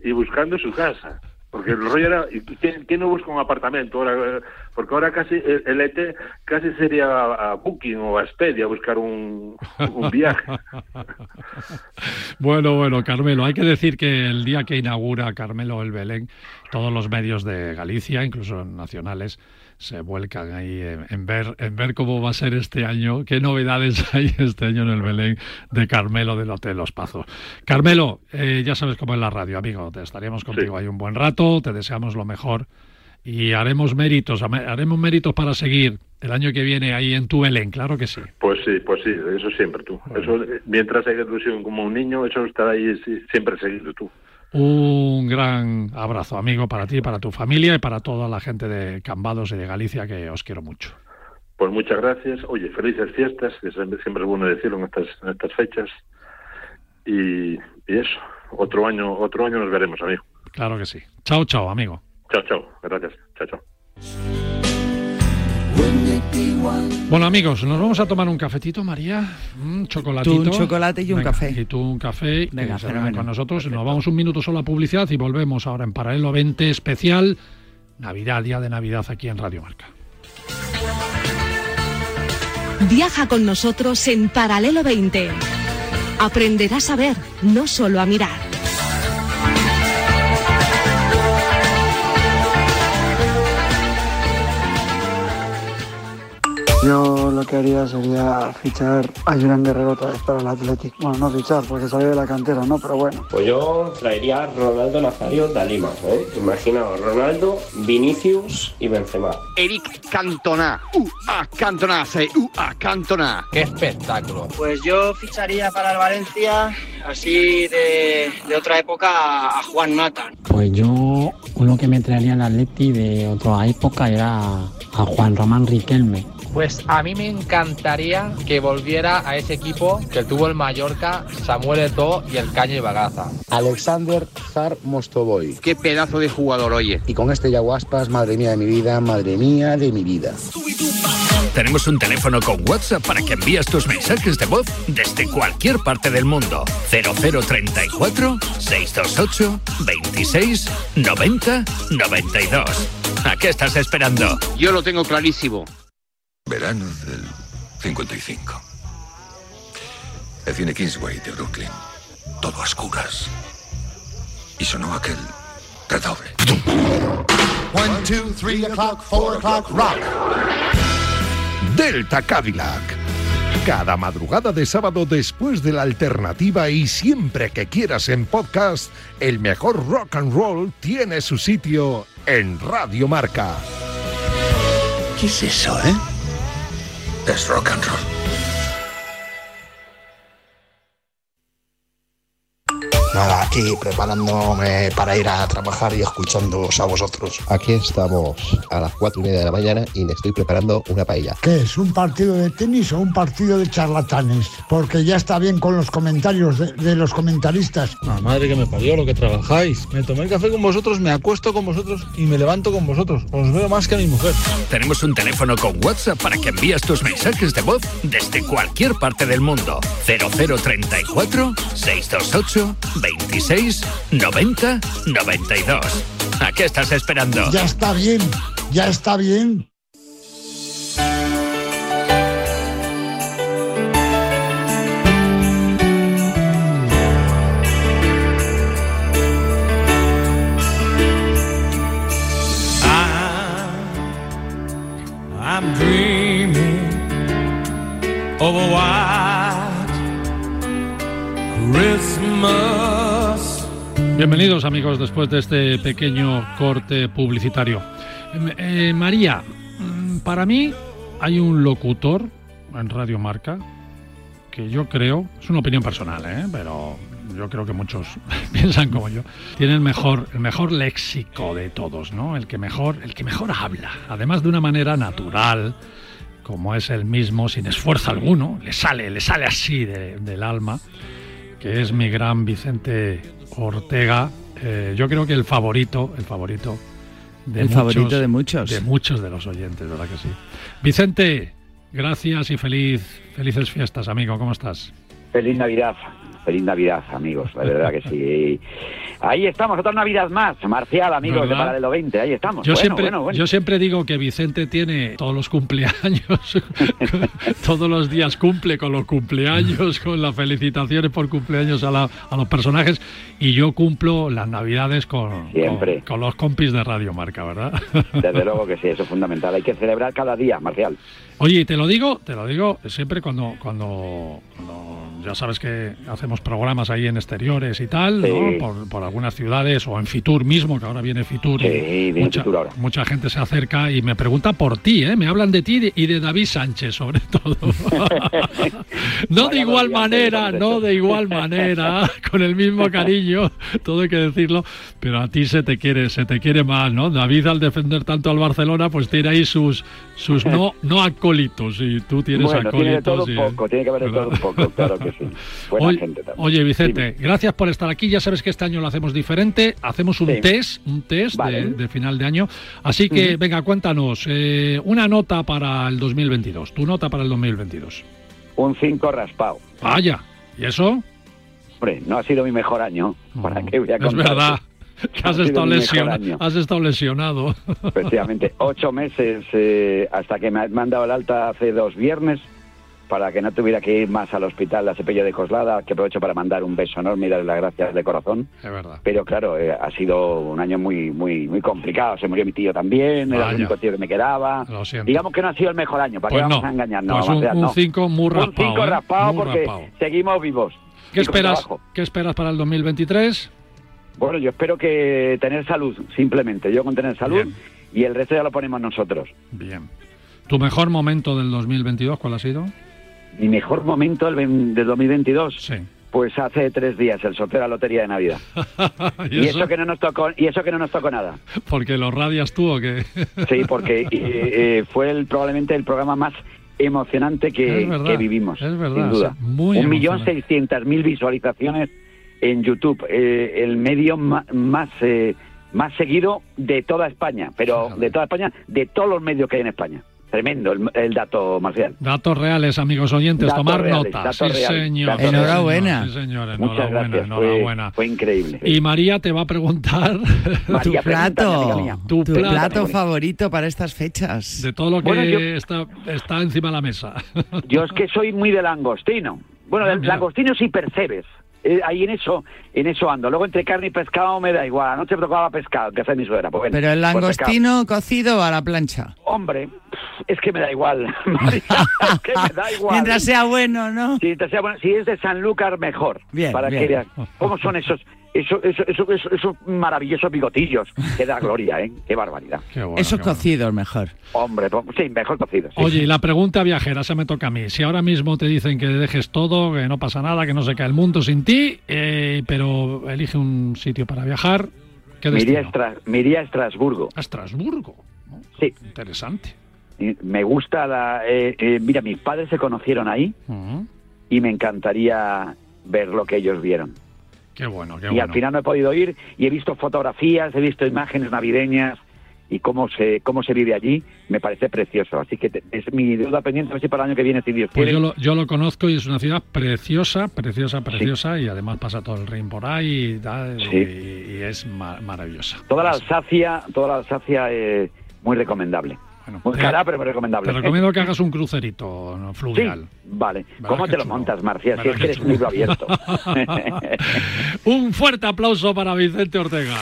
y, buscando su casa. Porque el rollo era, ¿y ¿quién, quién no busca un apartamento? Ahora, porque ahora casi el, ET casi sería a, Booking o a Expedia buscar un, un viaje. Bueno, bueno, Carmelo, hay que decir que el día que inaugura Carmelo el Belén, todos los medios de Galicia, incluso nacionales, se vuelcan ahí en, en ver en ver cómo va a ser este año, qué novedades hay este año en el Belén de Carmelo del Hotel Los Pazos. Carmelo, eh, ya sabes cómo es la radio, amigo, te estaremos contigo ahí un buen rato, te deseamos lo mejor y haremos méritos, haremos méritos para seguir el año que viene ahí en tu Belén, claro que sí. Pues sí, pues sí, eso siempre tú. Eso, eh, mientras haya ilusión como un niño, eso estará ahí siempre seguido tú. Un gran abrazo, amigo, para ti, para tu familia y para toda la gente de Cambados y de Galicia, que os quiero mucho. Pues muchas gracias. Oye, felices fiestas, que siempre, siempre es bueno decirlo en estas, en estas fechas. Y, y eso, otro año, otro año nos veremos, amigo. Claro que sí. Chao, chao, amigo. Chao, chao. Gracias. Chao, chao. Bueno, amigos, nos vamos a tomar un cafetito, María. Un chocolatito. Tú un chocolate y un Venga, café. Y tú un café. Venga, se vengan fenómeno. con nosotros. Nos vamos un minuto solo a publicidad y volvemos ahora en Paralelo 20 especial. Navidad, día de Navidad aquí en Radio Marca. Viaja con nosotros en Paralelo 20. Aprenderás a ver, no solo a mirar. Yo lo que haría sería fichar a Julián Guerrero otra vez para el Athletic. Bueno, no fichar porque salió de la cantera, ¿no? Pero bueno. Pues yo traería a Ronaldo Nazario de Lima, ¿eh? Imaginaos, Ronaldo, Vinicius y Benzema. Eric Cantona. UA Cantona, say UA Cantona. ¡Qué espectáculo! Pues yo ficharía para el Valencia, así de, de otra época, a, a Juan Mata. Pues yo uno que me traería al Atleti de otra época era a Juan Román Riquelme. Pues a mí me encantaría que volviera a ese equipo que tuvo el Mallorca, Samuel Eto'o y el Caño y Bagaza. Alexander Zar Mostovoy. Qué pedazo de jugador, oye. Y con este Yaguaspas, madre mía de mi vida, madre mía de mi vida. Tenemos un teléfono con WhatsApp para que envíes tus mensajes de voz desde cualquier parte del mundo. 0034 628 26 90 92. ¿A qué estás esperando? Yo lo tengo clarísimo. Verano del 55. El cine Kingsway de Brooklyn. Todo a oscuras. Y sonó aquel redoble. One, two, three o'clock, four o'clock, rock. Delta Cadillac. Cada madrugada de sábado después de la alternativa y siempre que quieras en podcast, el mejor rock and roll tiene su sitio en Radio Marca. ¿Qué es eso, eh? Es rock and Nada, aquí preparándome para ir a trabajar y escuchándoos a vosotros. Aquí estamos a las cuatro y media de la mañana y me estoy preparando una paella. ¿Qué es? ¿Un partido de tenis o un partido de charlatanes? Porque ya está bien con los comentarios de, de los comentaristas. La madre que me parió lo que trabajáis. Me tomé el café con vosotros, me acuesto con vosotros y me levanto con vosotros. Os veo más que a mi mujer. Tenemos un teléfono con WhatsApp para que envíes tus mensajes de voz desde cualquier parte del mundo. 0034 628 26 90 92. ¿A qué estás esperando? Ya está bien, ya está bien. I'm dreaming of a white Christmas. Bienvenidos amigos después de este pequeño corte publicitario. Eh, eh, María, mm, para mí hay un locutor en Radio Marca que yo creo, es una opinión personal, ¿eh? pero yo creo que muchos piensan como yo, tiene el mejor, el mejor léxico de todos, ¿no? El que mejor, el que mejor habla, además de una manera natural, como es el mismo, sin esfuerzo alguno, le sale, le sale así de- del alma, que es mi gran Vicente Ortega. Eh, yo creo que el favorito, el favorito de El favorito de muchos. de muchos de los oyentes, ¿verdad que sí? Vicente, gracias y feliz, felices fiestas, amigo. ¿Cómo estás? Feliz Navidad, feliz Navidad, amigos, la verdad que sí. Ahí estamos, otra Navidad más, Marcial, amigos de ¿Verdad? Paralelo 20, ahí estamos. Yo, Bueno, siempre, bueno, bueno. yo siempre digo que Vicente tiene todos los cumpleaños, todos los días cumple con los cumpleaños, con las felicitaciones por cumpleaños a, la- a los personajes y yo cumplo las navidades con, Siempre. con, con los compis de Radio Marca, ¿verdad? Desde luego que sí, eso es fundamental. Hay que celebrar cada día, Marcial. Oye, te lo digo, te lo digo siempre cuando, cuando, cuando ya sabes que hacemos programas ahí en exteriores y tal, Sí. ¿no? por, por algunas ciudades o en Fitur mismo, que ahora viene Fitur. Sí, viene mucha, Fitur ahora. mucha gente se acerca y me pregunta por ti, ¿eh? me hablan de ti y de- y de David Sánchez sobre todo. no de igual manera, no de igual manera, con el mismo cariño, todo hay que decirlo, pero a ti se te quiere, se te quiere más, ¿no? David al defender tanto al Barcelona, pues tiene ahí sus, sus no, no acólitos y tú tienes bueno, tiene de todo acólitos. un y- poco, tiene que haber de todo un poco, claro que sí. Buena Oye, gente también. oye, Vicente, gracias por estar aquí. Ya sabes que este año lo hacemos diferente. Hacemos un Sí. test, un test Vale. de, de final de año. Así que, venga, cuéntanos eh, una nota para el 2022. Tu nota para el 2022. Un 5 raspado. Vaya, ¿y eso? Hombre, no ha sido mi mejor año. ¿Para qué voy a Es contarte? verdad. Ha has estado, lesionado, has estado lesionado. Efectivamente, ocho meses eh, hasta que me han mandado el alta hace dos viernes para que no tuviera que ir más al hospital a Cepello de Coslada, que aprovecho para mandar un beso enorme y darle las gracias de corazón. Es verdad. Pero claro, eh, ha sido un año muy muy muy complicado. Se murió mi tío también, era el único tío que me quedaba. Lo siento. Digamos que no ha sido el mejor año, ¿para Pues qué vamos no. a engañarnos? Pues un- un cinco muy Un raspado, cinco ¿eh? raspado Muy porque raspado. seguimos vivos. ¿Qué esperas. ¿Qué esperas para el 2023? Bueno, yo espero que tener salud, simplemente. Yo con tener salud Bien. y el resto ya lo ponemos nosotros. Bien. ¿Tu mejor momento del 2022 cuál ha sido? Mi mejor momento del, ven- del 2022. Sí. Pues hace tres días, el sorteo de la Lotería de Navidad. ¿Y y, eso? que no nos tocó, y eso que no nos tocó nada. Porque lo radias tú o qué? Sí, porque eh, eh, fue el, probablemente el programa más emocionante que, Es verdad, que vivimos, es verdad, sin duda. sí, muy Un millón seiscientas mil visualizaciones en YouTube, eh, el medio ma- más eh, más seguido de toda España, pero de toda España, de todos los medios que hay en España. Tremendo el, el dato, Marcial. Datos reales, amigos oyentes, Datos tomar reales, nota. Sí, reales, señor. Enhorabuena. Sí, señor, Muchas enhorabuena, fue, fue increíble. Y María te va a preguntar Tu María, plato, mía. Tu tu plato. plato favorito para estas fechas. de todo lo que Bueno, yo- está, está encima de la mesa. Yo es que soy muy de langostino. Bueno, Ah, del mira. langostino sí percebes. Eh, ahí en eso, en eso ando. Luego entre carne y pescado me da igual. Anoche tocaba pescado, que hace mi suegra. Pues bueno, Pero el pues langostino cocido a la plancha. Hombre, es que me da igual. María, es que me da igual. Mientras sea bueno, ¿no? Si, sea bueno, si es de Sanlúcar, mejor. Bien, para bien. que cómo son esos eso, eso, eso, eso- esos maravillosos bigotillos. Que da gloria, ¿eh? Qué barbaridad. Esos cocidos mejor. Hombre, pues, sí, mejor cocidos. sí. Oye, y la pregunta viajera, se me toca a mí. Si ahora mismo te dicen que dejes todo, que no pasa nada, que no se cae el mundo sin ti, eh, pero elige un sitio para viajar, ¿qué me, iría a me iría a Estrasburgo. A Estrasburgo. Sí. Interesante. Me gusta la... eh, eh, mira, mis padres se conocieron ahí y me encantaría ver lo que ellos vieron. Qué bueno, qué y bueno. al final no he podido ir y he visto fotografías, he visto imágenes navideñas y cómo se cómo se vive allí, me parece precioso. Así que te- es mi deuda pendiente, a ver si para el año que viene, si Dios Pues quiere. yo lo, yo lo conozco y es una ciudad preciosa, preciosa, preciosa, y además pasa todo el Rin por ahí y, tal, Sí. y- y es ma- maravillosa. Toda la Alsacia, toda la Alsacia es muy recomendable. Muy te- cara, pero muy recomendable. Te recomiendo que hagas un crucerito fluvial. Vale. ¿Verdad ¿Cómo te lo chulo? montas, Marcia? Si ¿Verdad es que eres libro abierto. Un fuerte aplauso para Vicente Ortega.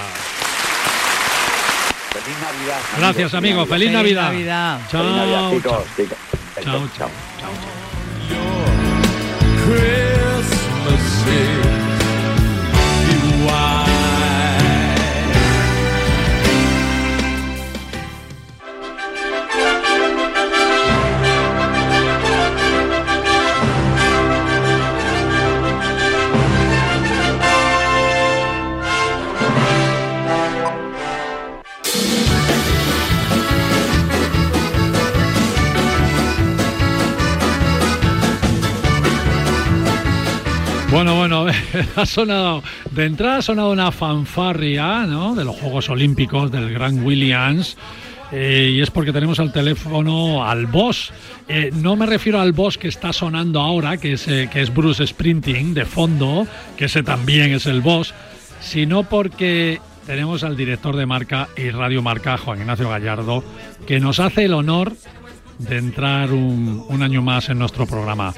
Feliz Navidad. Gracias, amigo. Feliz, Navidad. Chao. Feliz Navidad, chicos. chao. chicos. Chao, chao. Christmas Bueno, bueno, ha sonado, de entrada ha sonado una fanfarria, ¿no? De los Juegos Olímpicos del Gran Williams. eh, y es porque tenemos al teléfono al boss. Eh, no me refiero al boss que está sonando ahora, que es, eh, que es Bruce Sprinting de fondo, que ese también es el boss, sino porque tenemos al director de marca y Radio Marca, Juan Ignacio Gallardo, que nos hace el honor de entrar un, un año más en nuestro programa.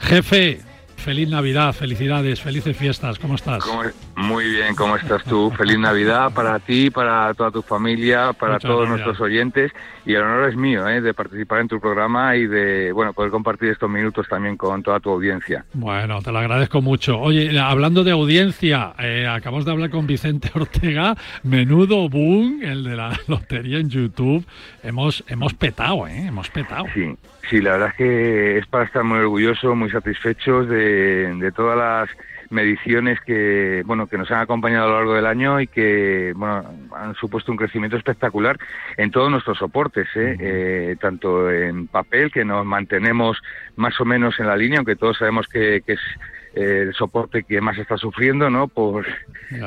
Jefe, feliz Navidad, felicidades, felices fiestas, ¿cómo estás? ¿Cómo- Muy bien, ¿cómo estás tú? Feliz Navidad para ti, para toda tu familia, para Muchas todos gracias. nuestros oyentes. Y el honor es mío, ¿eh? de participar en tu programa y de, bueno, poder compartir estos minutos también con toda tu audiencia. Bueno, te lo agradezco mucho. Oye, hablando de audiencia, eh, acabamos de hablar con Vicente Ortega, menudo boom, el de la lotería en YouTube. Hemos, hemos petado, ¿eh? Hemos petado. Sí, sí, la verdad es que es para estar muy orgullosos, muy satisfechos de, de todas las mediciones que bueno que nos han acompañado a lo largo del año y que bueno han supuesto un crecimiento espectacular en todos nuestros soportes ¿eh? Eh, tanto en papel que nos mantenemos más o menos en la línea aunque todos sabemos que, que es el soporte que más está sufriendo no por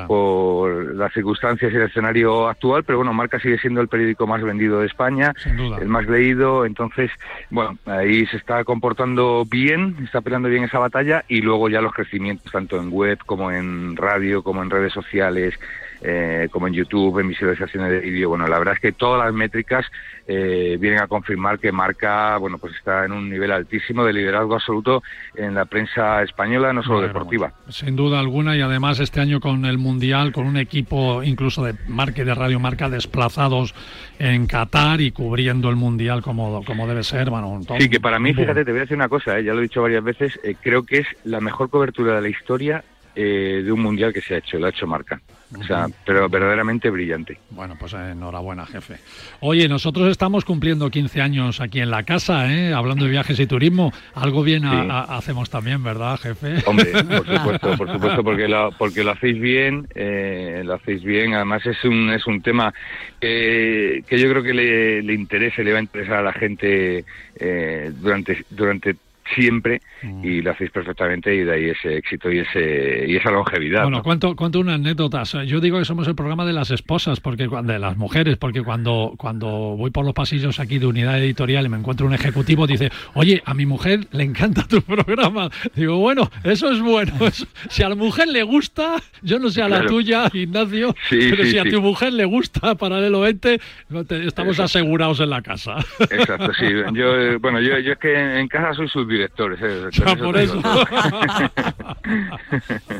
por las circunstancias y el escenario actual, pero bueno, Marca sigue siendo el periódico más vendido de España, el más leído, entonces, bueno, ahí se está comportando bien, está peleando bien esa batalla y luego ya los crecimientos tanto en web como en radio, como en redes sociales, eh, como en YouTube, en visualizaciones de vídeo. Bueno, la verdad es que todas las métricas eh, vienen a confirmar que Marca, bueno, pues está en un nivel altísimo de liderazgo absoluto en la prensa española, no solo Bueno, deportiva. Sin duda alguna, y además este año con el Mundial, con un equipo incluso de marca y de Radio Marca desplazados en Qatar y cubriendo el Mundial como, como debe ser. Bueno, todo- Sí, que para mí, fíjate, te voy a decir una cosa, ¿eh? ya lo he dicho varias veces, eh, creo que es la mejor cobertura de la historia eh, de un mundial que se ha hecho, lo ha hecho Marca. O sea, pero verdaderamente brillante. Bueno, pues eh, enhorabuena, jefe. Oye, nosotros estamos cumpliendo 15 años aquí en la casa, ¿eh? hablando de viajes y turismo. Algo bien a- Sí. a- hacemos también, ¿verdad, jefe? Hombre, por supuesto, por supuesto, porque lo, porque lo hacéis bien, eh, lo hacéis bien. Además es un es un tema que, que yo creo que le, le interesa, le va a interesar a la gente eh, durante durante siempre Mm. y lo hacéis perfectamente y de ahí ese éxito y ese y esa longevidad. Bueno, ¿no? cuento, cuento una anécdota. Yo digo que somos el programa de las esposas, porque cuando, de las mujeres, porque cuando, cuando voy por los pasillos aquí de unidad editorial y me encuentro un ejecutivo, dice, oye, a mi mujer le encanta tu programa. Digo, bueno, eso es bueno. Eso- si a la mujer le gusta, yo no sé a la Claro. tuya, Ignacio, Sí, pero sí, si a sí. tu mujer le gusta Paralelo 20, no te- estamos Exacto. asegurados en la casa. Exacto, sí. Yo, eh, bueno, yo, yo es que en, en casa soy subdirector. ¿Eh? Por eso. digo todo.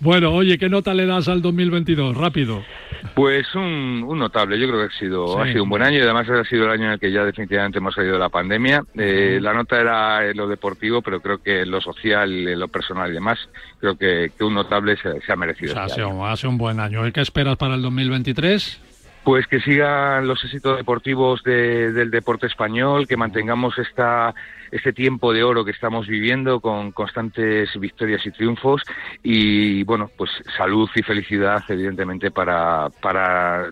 bueno, oye, ¿qué nota le das al 2022? Rápido. Pues un, notable, yo creo que ha sido, ha sido un buen año y además ha sido el año en el que ya definitivamente hemos salido de la pandemia. Eh, la nota era en lo deportivo, pero creo que en lo social, en lo personal y demás, creo que, un notable se, ha merecido. ha, sido, ha sido un buen año. ¿Y qué esperas para el 2023? Pues que sigan los éxitos deportivos del deporte español, que mantengamos esta este tiempo de oro que estamos viviendo con constantes victorias y triunfos. Y bueno, pues salud y felicidad evidentemente para, para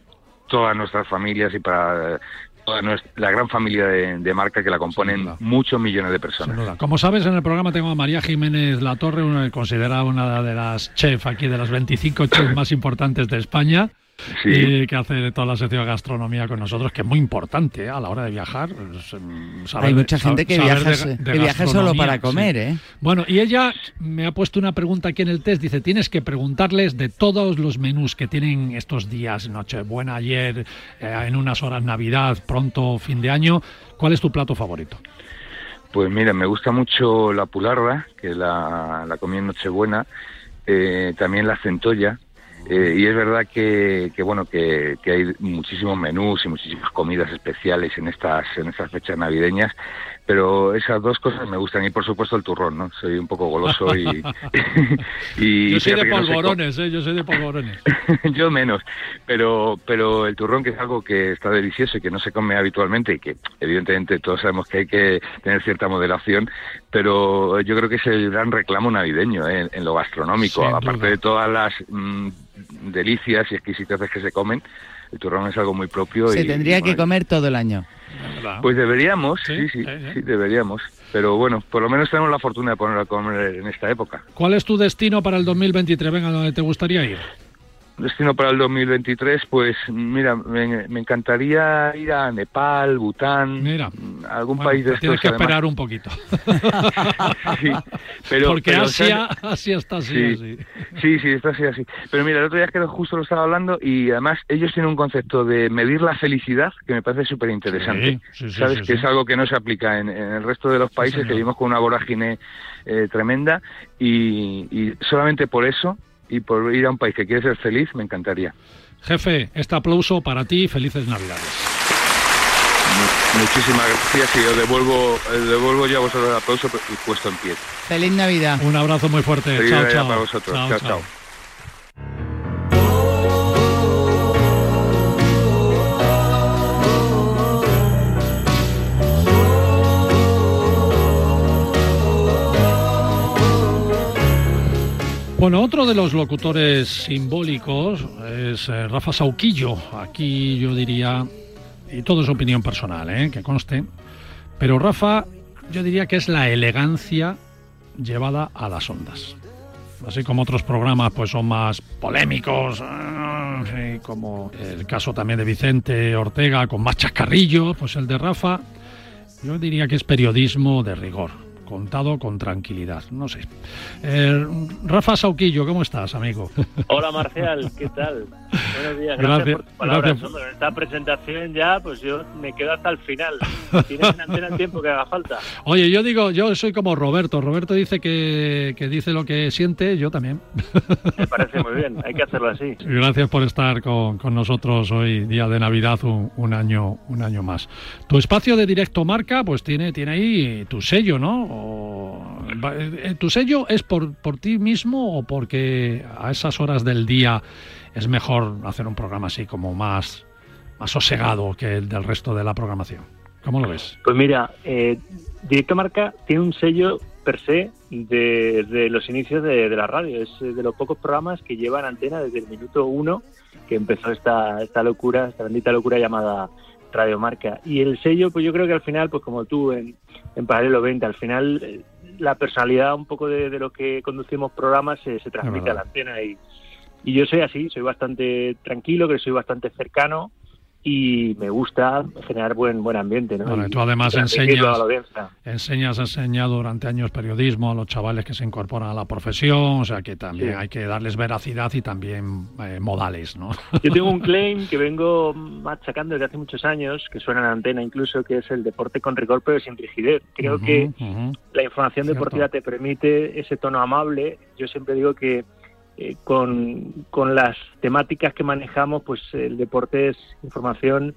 todas nuestras familias y para toda la gran familia de, marca que la componen muchos millones de personas. Como sabes, en el programa tengo a María Jiménez Latorre, una, considerada una de las chefs aquí, de las 25 chefs más importantes de España y que hace toda la sección de gastronomía con nosotros, que es muy importante ¿eh? a la hora de viajar. Pues, em, Hay mucha gente que viaja, solo para comer, ¿eh? Bueno, y ella me ha puesto una pregunta aquí en el test. Dice, tienes que preguntarles de todos los menús que tienen estos días, Nochebuena, ayer, eh, en unas horas Navidad, pronto fin de año, ¿cuál es tu plato favorito? Pues mira, me gusta mucho la pularra, que la, la comí en Nochebuena, eh, también la centolla, eh, y es verdad que, que bueno que, que, hay muchísimos menús y muchísimas comidas especiales en estas en estas fechas navideñas pero esas dos cosas me gustan y por supuesto el turrón, ¿no? Soy un poco goloso y... y yo soy de polvorones, ¿eh? Yo soy de polvorones. yo menos, pero, pero el turrón que es algo que está delicioso y que no se come habitualmente y que evidentemente todos sabemos que hay que tener cierta moderación, pero yo creo que es el gran reclamo navideño ¿eh? en, lo gastronómico, aparte de todas las mm, delicias y exquisiteces que se comen, el turrón es algo muy propio. Se tendría que comer todo el año. Pues deberíamos, sí sí, sí, deberíamos. Pero bueno, por lo menos tenemos la fortuna de ponerlo a comer en esta época. ¿Cuál es tu destino para el 2023? Venga, ¿dónde te gustaría ir? Destino para el 2023, pues mira, me, encantaría ir a Nepal, Bután, mira, algún país de estos. Tienes que esperar un poquito. sí, pero, Porque Asia, está así, sí, sí, sí, está así, así. Pero mira, el otro día que justo lo estaba hablando y además ellos tienen un concepto de medir la felicidad que me parece súper interesante. ¿Sabes? que es algo que no se aplica en, el resto de los países, que vivimos con una vorágine eh, tremenda y, y solamente por eso y por ir a un país que quiere ser feliz, me encantaría. Jefe, este aplauso para ti, felices Navidades. Muchísimas gracias y os devuelvo, devuelvo ya a vosotros el aplauso puesto en pie. Feliz Navidad. Un abrazo muy fuerte. Feliz chao, chao. para vosotros. chao. chao. Bueno, otro de los locutores simbólicos es eh, Rafa Sauquillo. Aquí yo diría, y todo es opinión personal, ¿eh? que conste, pero Rafa yo diría que es la elegancia llevada a las ondas. Así como otros programas pues son más polémicos, eh, como el caso también de Vicente Ortega con más chascarrillo, pues el de Rafa yo diría que es periodismo de rigor contado con tranquilidad. No sé. Eh, Rafa Sauquillo, ¿cómo estás, amigo? Hola, Marcial, ¿qué tal? Buenos días, gracias, por tus palabras. Esta presentación ya, pues yo me quedo hasta el final. Tienes en antena el tiempo que haga falta. Oye, yo digo, yo soy como Roberto. Roberto dice que, dice lo que siente, yo también. Me parece muy bien, hay que hacerlo así. Gracias por estar con, nosotros hoy, día de Navidad, un, año, un año más. Tu espacio de directo marca, pues tiene, tiene ahí tu sello, ¿no? Eh, ¿Tu sello es por, por ti mismo o porque a esas horas del día es mejor hacer un programa así como más, más sosegado que el del resto de la programación? ¿Cómo lo ves? Pues mira, eh, Directo Marca tiene un sello per se de, los inicios de, la radio. Es eh, de los pocos programas que llevan antena desde el minuto uno que empezó esta, esta locura, esta bendita locura llamada Radio Marca. Y el sello, pues yo creo que al final, pues como tú en, en Paralelo 20, al final eh, la personalidad un poco de, lo que conducimos programas se, se transmite a la antena y, y yo soy así, soy bastante tranquilo, que soy bastante cercano y me gusta generar buen buen ambiente. ¿no? Bueno, tú además enseñas, enseñas, has enseñado durante años periodismo a los chavales que se incorporan a la profesión, o sea que también hay que darles veracidad y también eh, modales. ¿no? Yo tengo un claim que vengo machacando desde hace muchos años, que suena en antena incluso, que es el deporte con rigor pero sin rigidez. Creo que la información deportiva te permite ese tono amable. Yo siempre digo que eh, con, con las temáticas que manejamos, pues el deporte es información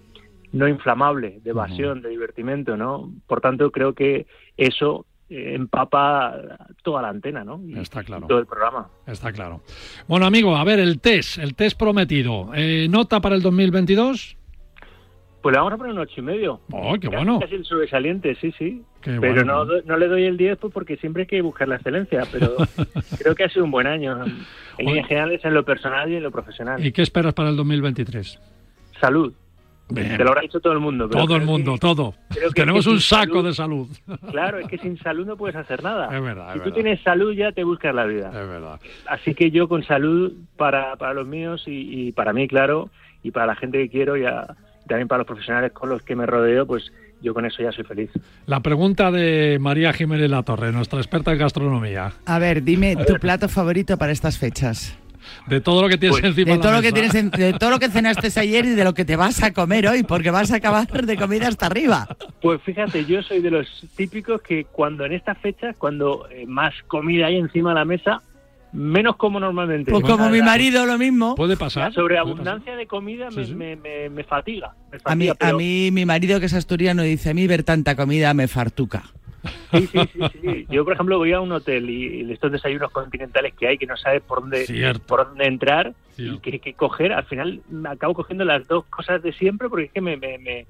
no inflamable, de evasión, de divertimento, ¿no? Por tanto, creo que eso eh, empapa toda la antena, ¿no? Está claro. todo el programa. Está claro. Bueno, amigo, a ver, el test, el test prometido. Eh, ¿Nota para el 2022? Pues le vamos a poner un ocho y medio. ¡Oh, qué bueno! Casi el sobresaliente, sí, sí. Qué pero bueno. no, no le doy el 10 pues, porque siempre hay que buscar la excelencia, pero creo que ha sido un buen año. En líneas generales, en lo personal y en lo profesional. ¿Y qué esperas para el 2023? Salud. Bien. Te lo habrá dicho todo el mundo. pero Todo el mundo, que- todo. Tenemos un saco de salud. Claro, es que sin salud no puedes hacer nada. Es verdad, es si tú verdad. tienes salud ya te buscas la vida. Es verdad. Así que yo con salud para, para los míos y, y para mí, claro, y para la gente que quiero y a- también para los profesionales con los que me rodeo, pues yo con eso ya soy feliz. La pregunta de María Jiménez La Torre, nuestra experta en gastronomía. A ver, dime tu plato favorito para estas fechas. De todo lo que tienes encima De de todo, la lo que mesa. tienes en- de todo lo que cenaste ayer y de lo que te vas a comer hoy, porque vas a acabar de comida hasta arriba. Pues fíjate, yo soy de los típicos que cuando en estas fechas, cuando eh, más comida hay encima de la mesa, menos como normalmente. Pues como mi marido lo mismo. Puede La pasar. sobreabundancia de comida me, Sí, sí. me- me- me fatiga. me A mí, a mí, mi marido que es asturiano dice, a mí ver tanta comida me fartuca. Sí, sí, sí, sí. Yo, por ejemplo, voy a un hotel y, estos desayunos continentales que hay que no sabes por dónde, Cierto. por dónde entrar y qué, qué coger. Al final me acabo cogiendo las dos cosas de siempre porque es que me, me, me,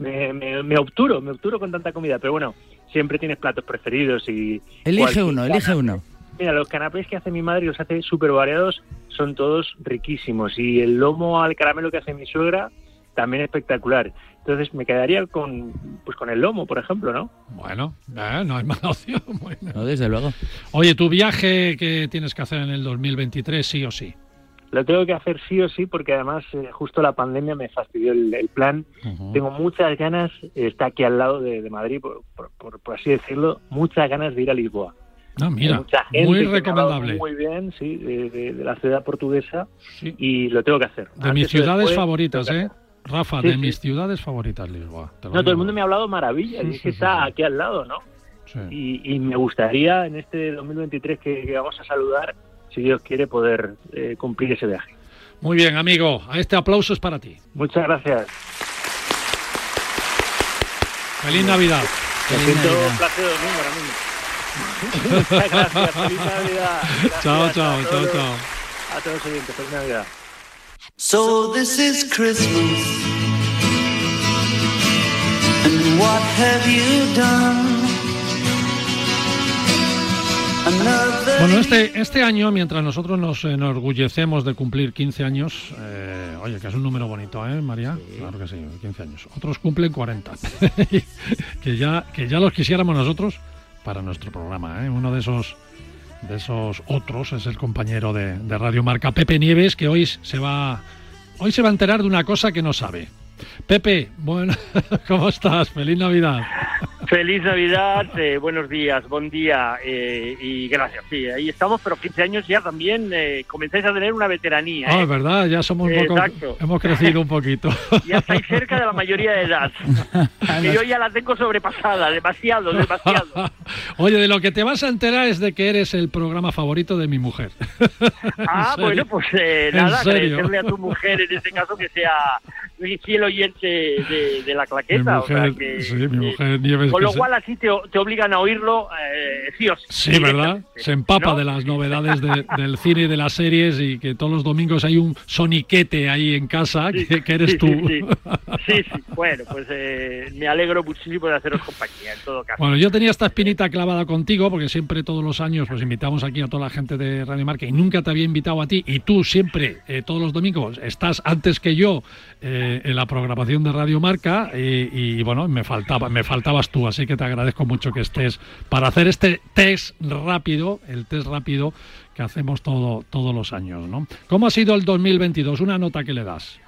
me, me- me obturo, me obturo con tanta comida. Pero bueno, siempre tienes platos preferidos y... Elige uno, elige uno. Mira, los canapés que hace mi madre y los hace súper variados son todos riquísimos. Y el lomo al caramelo que hace mi suegra también espectacular. Entonces me quedaría con pues con el lomo, por ejemplo, ¿no? Bueno, eh, no hay mala opción. Bueno. No, desde luego. Oye, tu viaje que tienes que hacer en el 2023, sí o sí. Lo tengo que hacer sí o sí porque además eh, justo la pandemia me fastidió el, el plan. Tengo muchas ganas, está aquí al lado de, de Madrid, por, por- por- por así decirlo, muchas ganas de ir a Lisboa. No, mira, mucha gente muy que me ha hablado recomendable. Muy bien, sí, de, de- de la ciudad portuguesa y lo tengo que hacer. De Antes mis ciudades después, favoritas, ¿eh? Rafa, Sí, de sí. mis ciudades favoritas, Lisboa. No, todo el mundo me ha hablado maravillas, y es que está aquí al lado, ¿no? Sí. Y, y me gustaría en este 2023 que, que vamos a saludar, si Dios quiere, poder eh, cumplir ese viaje. Muy bien, amigo. A este aplauso es para ti. Muchas gracias. Feliz Navidad. Me siento placer de domingo ahora mismo. Muchas gracias, feliz Navidad. Gracias Chao, chao, chao, todos- chao. A todos los oyentes, feliz Navidad. So this is Christmas. And what have you done? Another Bueno, este, este año, mientras nosotros nos enorgullecemos de cumplir 15 años, eh, oye, que es un número bonito, ¿eh, María? Claro que sí, 15 años. Otros cumplen 40. que, ya, que ya los quisiéramos nosotros para nuestro programa, ¿eh? Uno de esos, de esos otros es el compañero de, de Radio Marca, Pepe Nieves, que hoy se va, hoy se va a enterar de una cosa que no sabe. Pepe, bueno, ¿cómo estás? Feliz Navidad. Feliz Navidad, eh, buenos días, buen día eh, y gracias. Sí, ahí estamos, pero 15 años ya también eh, comenzáis a tener una veteranía. Ah, ¿eh? es verdad, ya somos un poco, Exacto. hemos crecido un poquito. Ya estáis cerca de la mayoría de edad. que yo ya la tengo sobrepasada, demasiado, demasiado. Oye, de lo que te vas a enterar es de que eres el programa favorito de mi mujer. Ah, bueno, pues eh, ¿En nada, agradecerle a tu mujer en este caso que sea fiel oyente de, de la Mi claqueta. o sea mujer, que, sí, mi mujer Nieves. Con lo cual así te, te obligan a oírlo, eh, sí o sí. Sí, ¿verdad? Se empapa ¿no? de las novedades de- del cine y de las series y que todos los domingos hay un soniquete ahí en casa que, que eres sí, tú. sí, Sí, sí, bueno, pues eh, me alegro muchísimo de haceros compañía en todo caso. Bueno, yo tenía esta espinita clavada contigo porque siempre todos los años pues invitamos aquí a toda la gente de Radio Marca y nunca te había invitado a ti y tú siempre eh, todos los domingos estás antes que yo eh, en la programación de Radio Marca y, y, bueno me faltaba me faltabas tú así que te agradezco mucho que estés para hacer este test rápido el test rápido que hacemos todo todos los años, ¿no? ¿Cómo ha sido el 2022? Una nota que le das.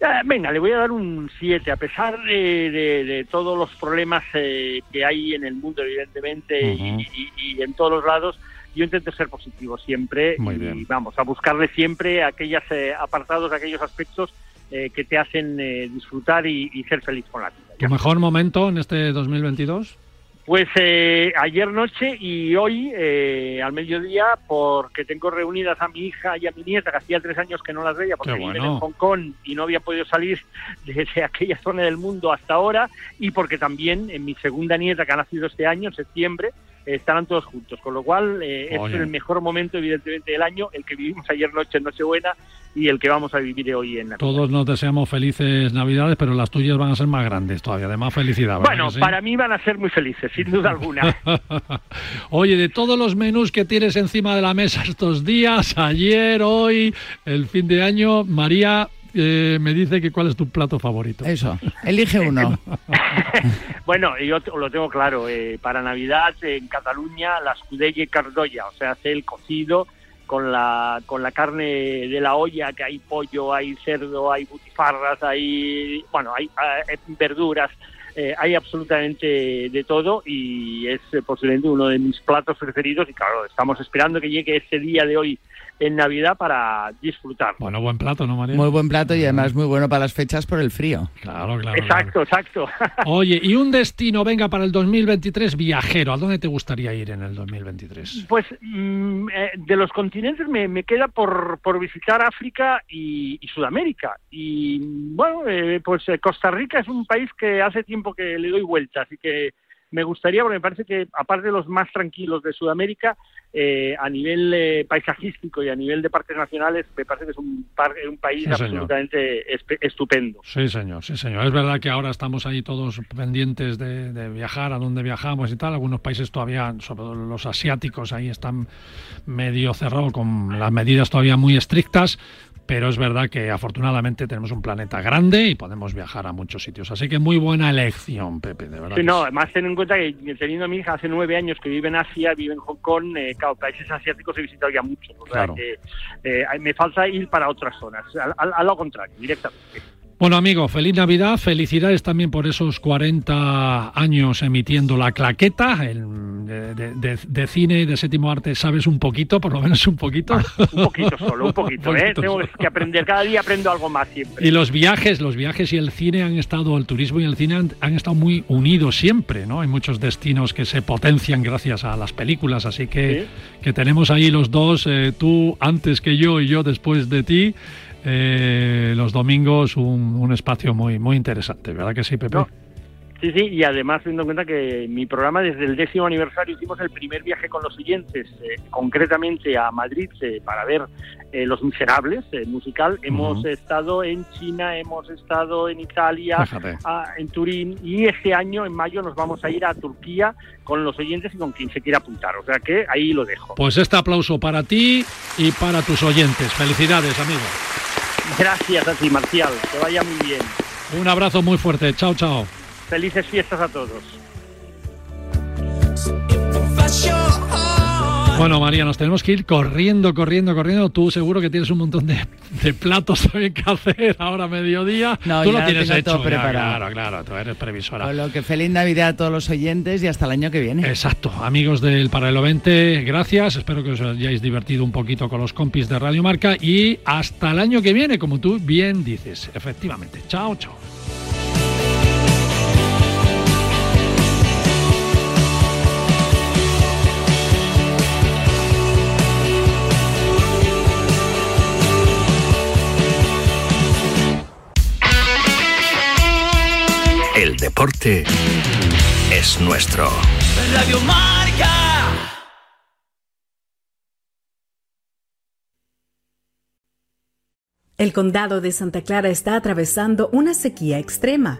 Eh, venga, le voy a dar un 7, a pesar de, de- de todos los problemas eh, que hay en el mundo, evidentemente, y, y- y en todos los lados. Yo intento ser positivo siempre Muy y bien. vamos a buscarle siempre aquellos apartados, aquellos aspectos eh, que te hacen eh, disfrutar y, y ser feliz con la vida. ¿Tu mejor momento en este 2022? Pues eh, ayer noche y hoy eh, al mediodía, porque tengo reunidas a mi hija y a mi nieta, que hacía tres años que no las veía, porque viven bueno. en Hong Kong y no había podido salir desde aquella zona del mundo hasta ahora, y porque también en mi segunda nieta, que ha nacido este año, en septiembre, estarán todos juntos. Con lo cual, eh, es el mejor momento, evidentemente, del año, el que vivimos ayer noche en Nochebuena y el que vamos a vivir hoy en Navidad. Todos nos deseamos felices Navidades, pero las tuyas van a ser más grandes todavía, de más felicidad. ¿verdad Bueno, sí? para mí van a ser muy felices, sin duda alguna. Oye, de todos los menús que tienes encima de la mesa estos días, ayer, hoy, el fin de año, María eh, me dice que cuál es tu plato favorito. Eso, elige uno. Bueno, yo te- lo tengo claro. eh, para Navidad en Cataluña la escudella y cardoya, o sea, hace el cocido con la con la carne de la olla, que hay pollo, hay cerdo, hay butifarras, hay bueno, hay verduras, eh, hay absolutamente de todo y es eh, posiblemente uno de mis platos preferidos y claro, estamos esperando que llegue ese día de hoy en Navidad para disfrutar. Bueno, buen plato, ¿no, María? Muy buen plato y además muy bueno para las fechas por el frío. Claro, claro. Exacto, exacto. Oye, y un destino, venga, para el 2023 viajero, ¿a dónde te gustaría ir en el 2023? Pues mm, eh, de los continentes me, me queda por, por visitar África y, y Sudamérica. Y bueno, eh, pues eh, Costa Rica es un país que hace tiempo que le doy vueltas y que me gustaría, porque me parece que aparte de los más tranquilos de Sudamérica, eh, a nivel eh, paisajístico y a nivel de parques nacionales, me parece que es un, par- un país Sí, absolutamente estupendo. Sí, señor, sí, señor. Es verdad que ahora estamos ahí todos pendientes de, de viajar, a dónde viajamos y tal. Algunos países todavía, sobre todo los asiáticos, ahí están medio cerrados con las medidas todavía muy estrictas. Pero es verdad que afortunadamente tenemos un planeta grande y podemos viajar a muchos sitios. Así que muy buena elección, Pepe, de verdad. Sí, no, además ten en cuenta que teniendo a mi hija hace nueve años que vive en Asia, vive en Hong Kong, eh, claro, países asiáticos he visitado ya muchos. O sea Claro. que eh, me falta ir para otras zonas, al, al- a lo contrario, directamente. Bueno, amigo, feliz Navidad. Felicidades también por esos 40 años emitiendo la claqueta. El, de, de- cine y de séptimo arte sabes un poquito, por lo menos un poquito. Un poquito solo, un poquito, Un ¿eh? Tengo solo. que aprender, cada día aprendo algo más siempre. Y los viajes, los viajes y el cine han estado, el turismo y el cine han, han estado muy unidos siempre, ¿no? Hay muchos destinos que se potencian gracias a las películas, así que, que tenemos ahí los dos, eh, tú antes que yo y yo después de ti, eh, los domingos un, un espacio muy, muy interesante, ¿verdad que sí, Pepe? Sí, sí, y además teniendo en cuenta que mi programa desde el décimo aniversario hicimos el primer viaje con los siguientes, eh, concretamente a Madrid eh, para ver eh, Los Miserables, eh, musical. Hemos estado en China, hemos estado en Italia, Fíjate. ah, en Turín y este año, en mayo, nos vamos a ir a Turquía con los oyentes y con quien se quiera apuntar. O sea que ahí lo dejo. Pues este aplauso para ti y para tus oyentes. Felicidades, amigo. Gracias a ti, Marcial. Que vaya muy bien. Un abrazo muy fuerte. Chao, chao. Felices fiestas a todos. Bueno, María, nos tenemos que ir corriendo, corriendo, corriendo. Tú seguro que tienes un montón de, de platos también que hacer ahora a mediodía. No, tú ya lo lo tienes tengo hecho. todo ya, preparado. claro, claro, tú eres previsora. Con lo que feliz Navidad a todos los oyentes y hasta el año que viene. Exacto, amigos del Paralelo 20, gracias. Espero que os hayáis divertido un poquito con los compis de Radio Marca y hasta el año que viene, como tú bien dices. Efectivamente. Chao, chao. Deporte es nuestro. Radio Marca. El condado de Santa Clara está atravesando una sequía extrema,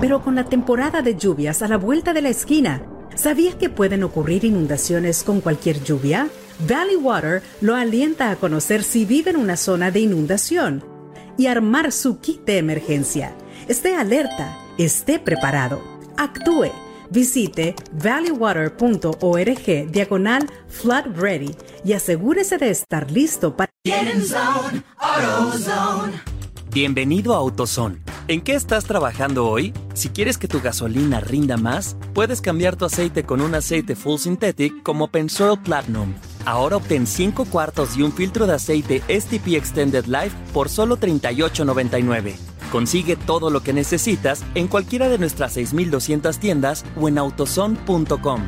pero con la temporada de lluvias a la vuelta de la esquina, ¿sabías que pueden ocurrir inundaciones con cualquier lluvia? Valley Water lo alienta a conocer si vive en una zona de inundación y armar su kit de emergencia. Esté alerta, esté preparado, actúe. Visite valleywater.org diagonal flood ready y asegúrese de estar listo para... Get in zone, AutoZone. Bienvenido a AutoZone. ¿En qué estás trabajando hoy? Si quieres que tu gasolina rinda más, puedes cambiar tu aceite con un aceite full synthetic como Pensoil Platinum. Ahora obtén 5 cuartos y un filtro de aceite STP Extended Life por solo $38.99. Consigue todo lo que necesitas en cualquiera de nuestras 6.200 tiendas o en autoson.com.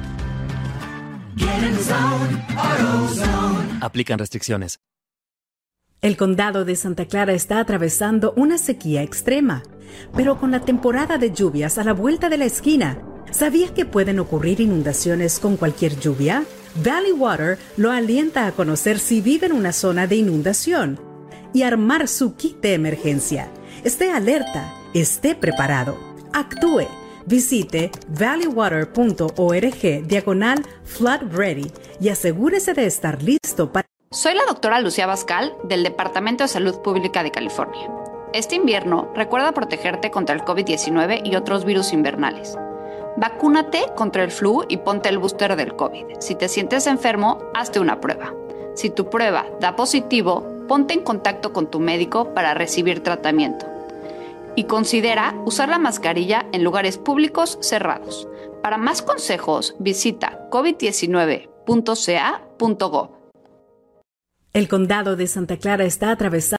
Aplican restricciones. El condado de Santa Clara está atravesando una sequía extrema, pero con la temporada de lluvias a la vuelta de la esquina, ¿sabías que pueden ocurrir inundaciones con cualquier lluvia? Valley Water lo alienta a conocer si vive en una zona de inundación y armar su kit de emergencia. Esté alerta, esté preparado, actúe. Visite valleywater.org diagonal flood ready y asegúrese de estar listo para... Soy la doctora Lucía Bascal del Departamento de Salud Pública de California. Este invierno recuerda protegerte contra el COVID-19 y otros virus invernales. Vacúnate contra el flu y ponte el booster del COVID. Si te sientes enfermo, hazte una prueba. Si tu prueba da positivo, ponte en contacto con tu médico para recibir tratamiento. Y considera usar la mascarilla en lugares públicos cerrados. Para más consejos, visita covid19.ca.gov. El condado de Santa Clara está atravesado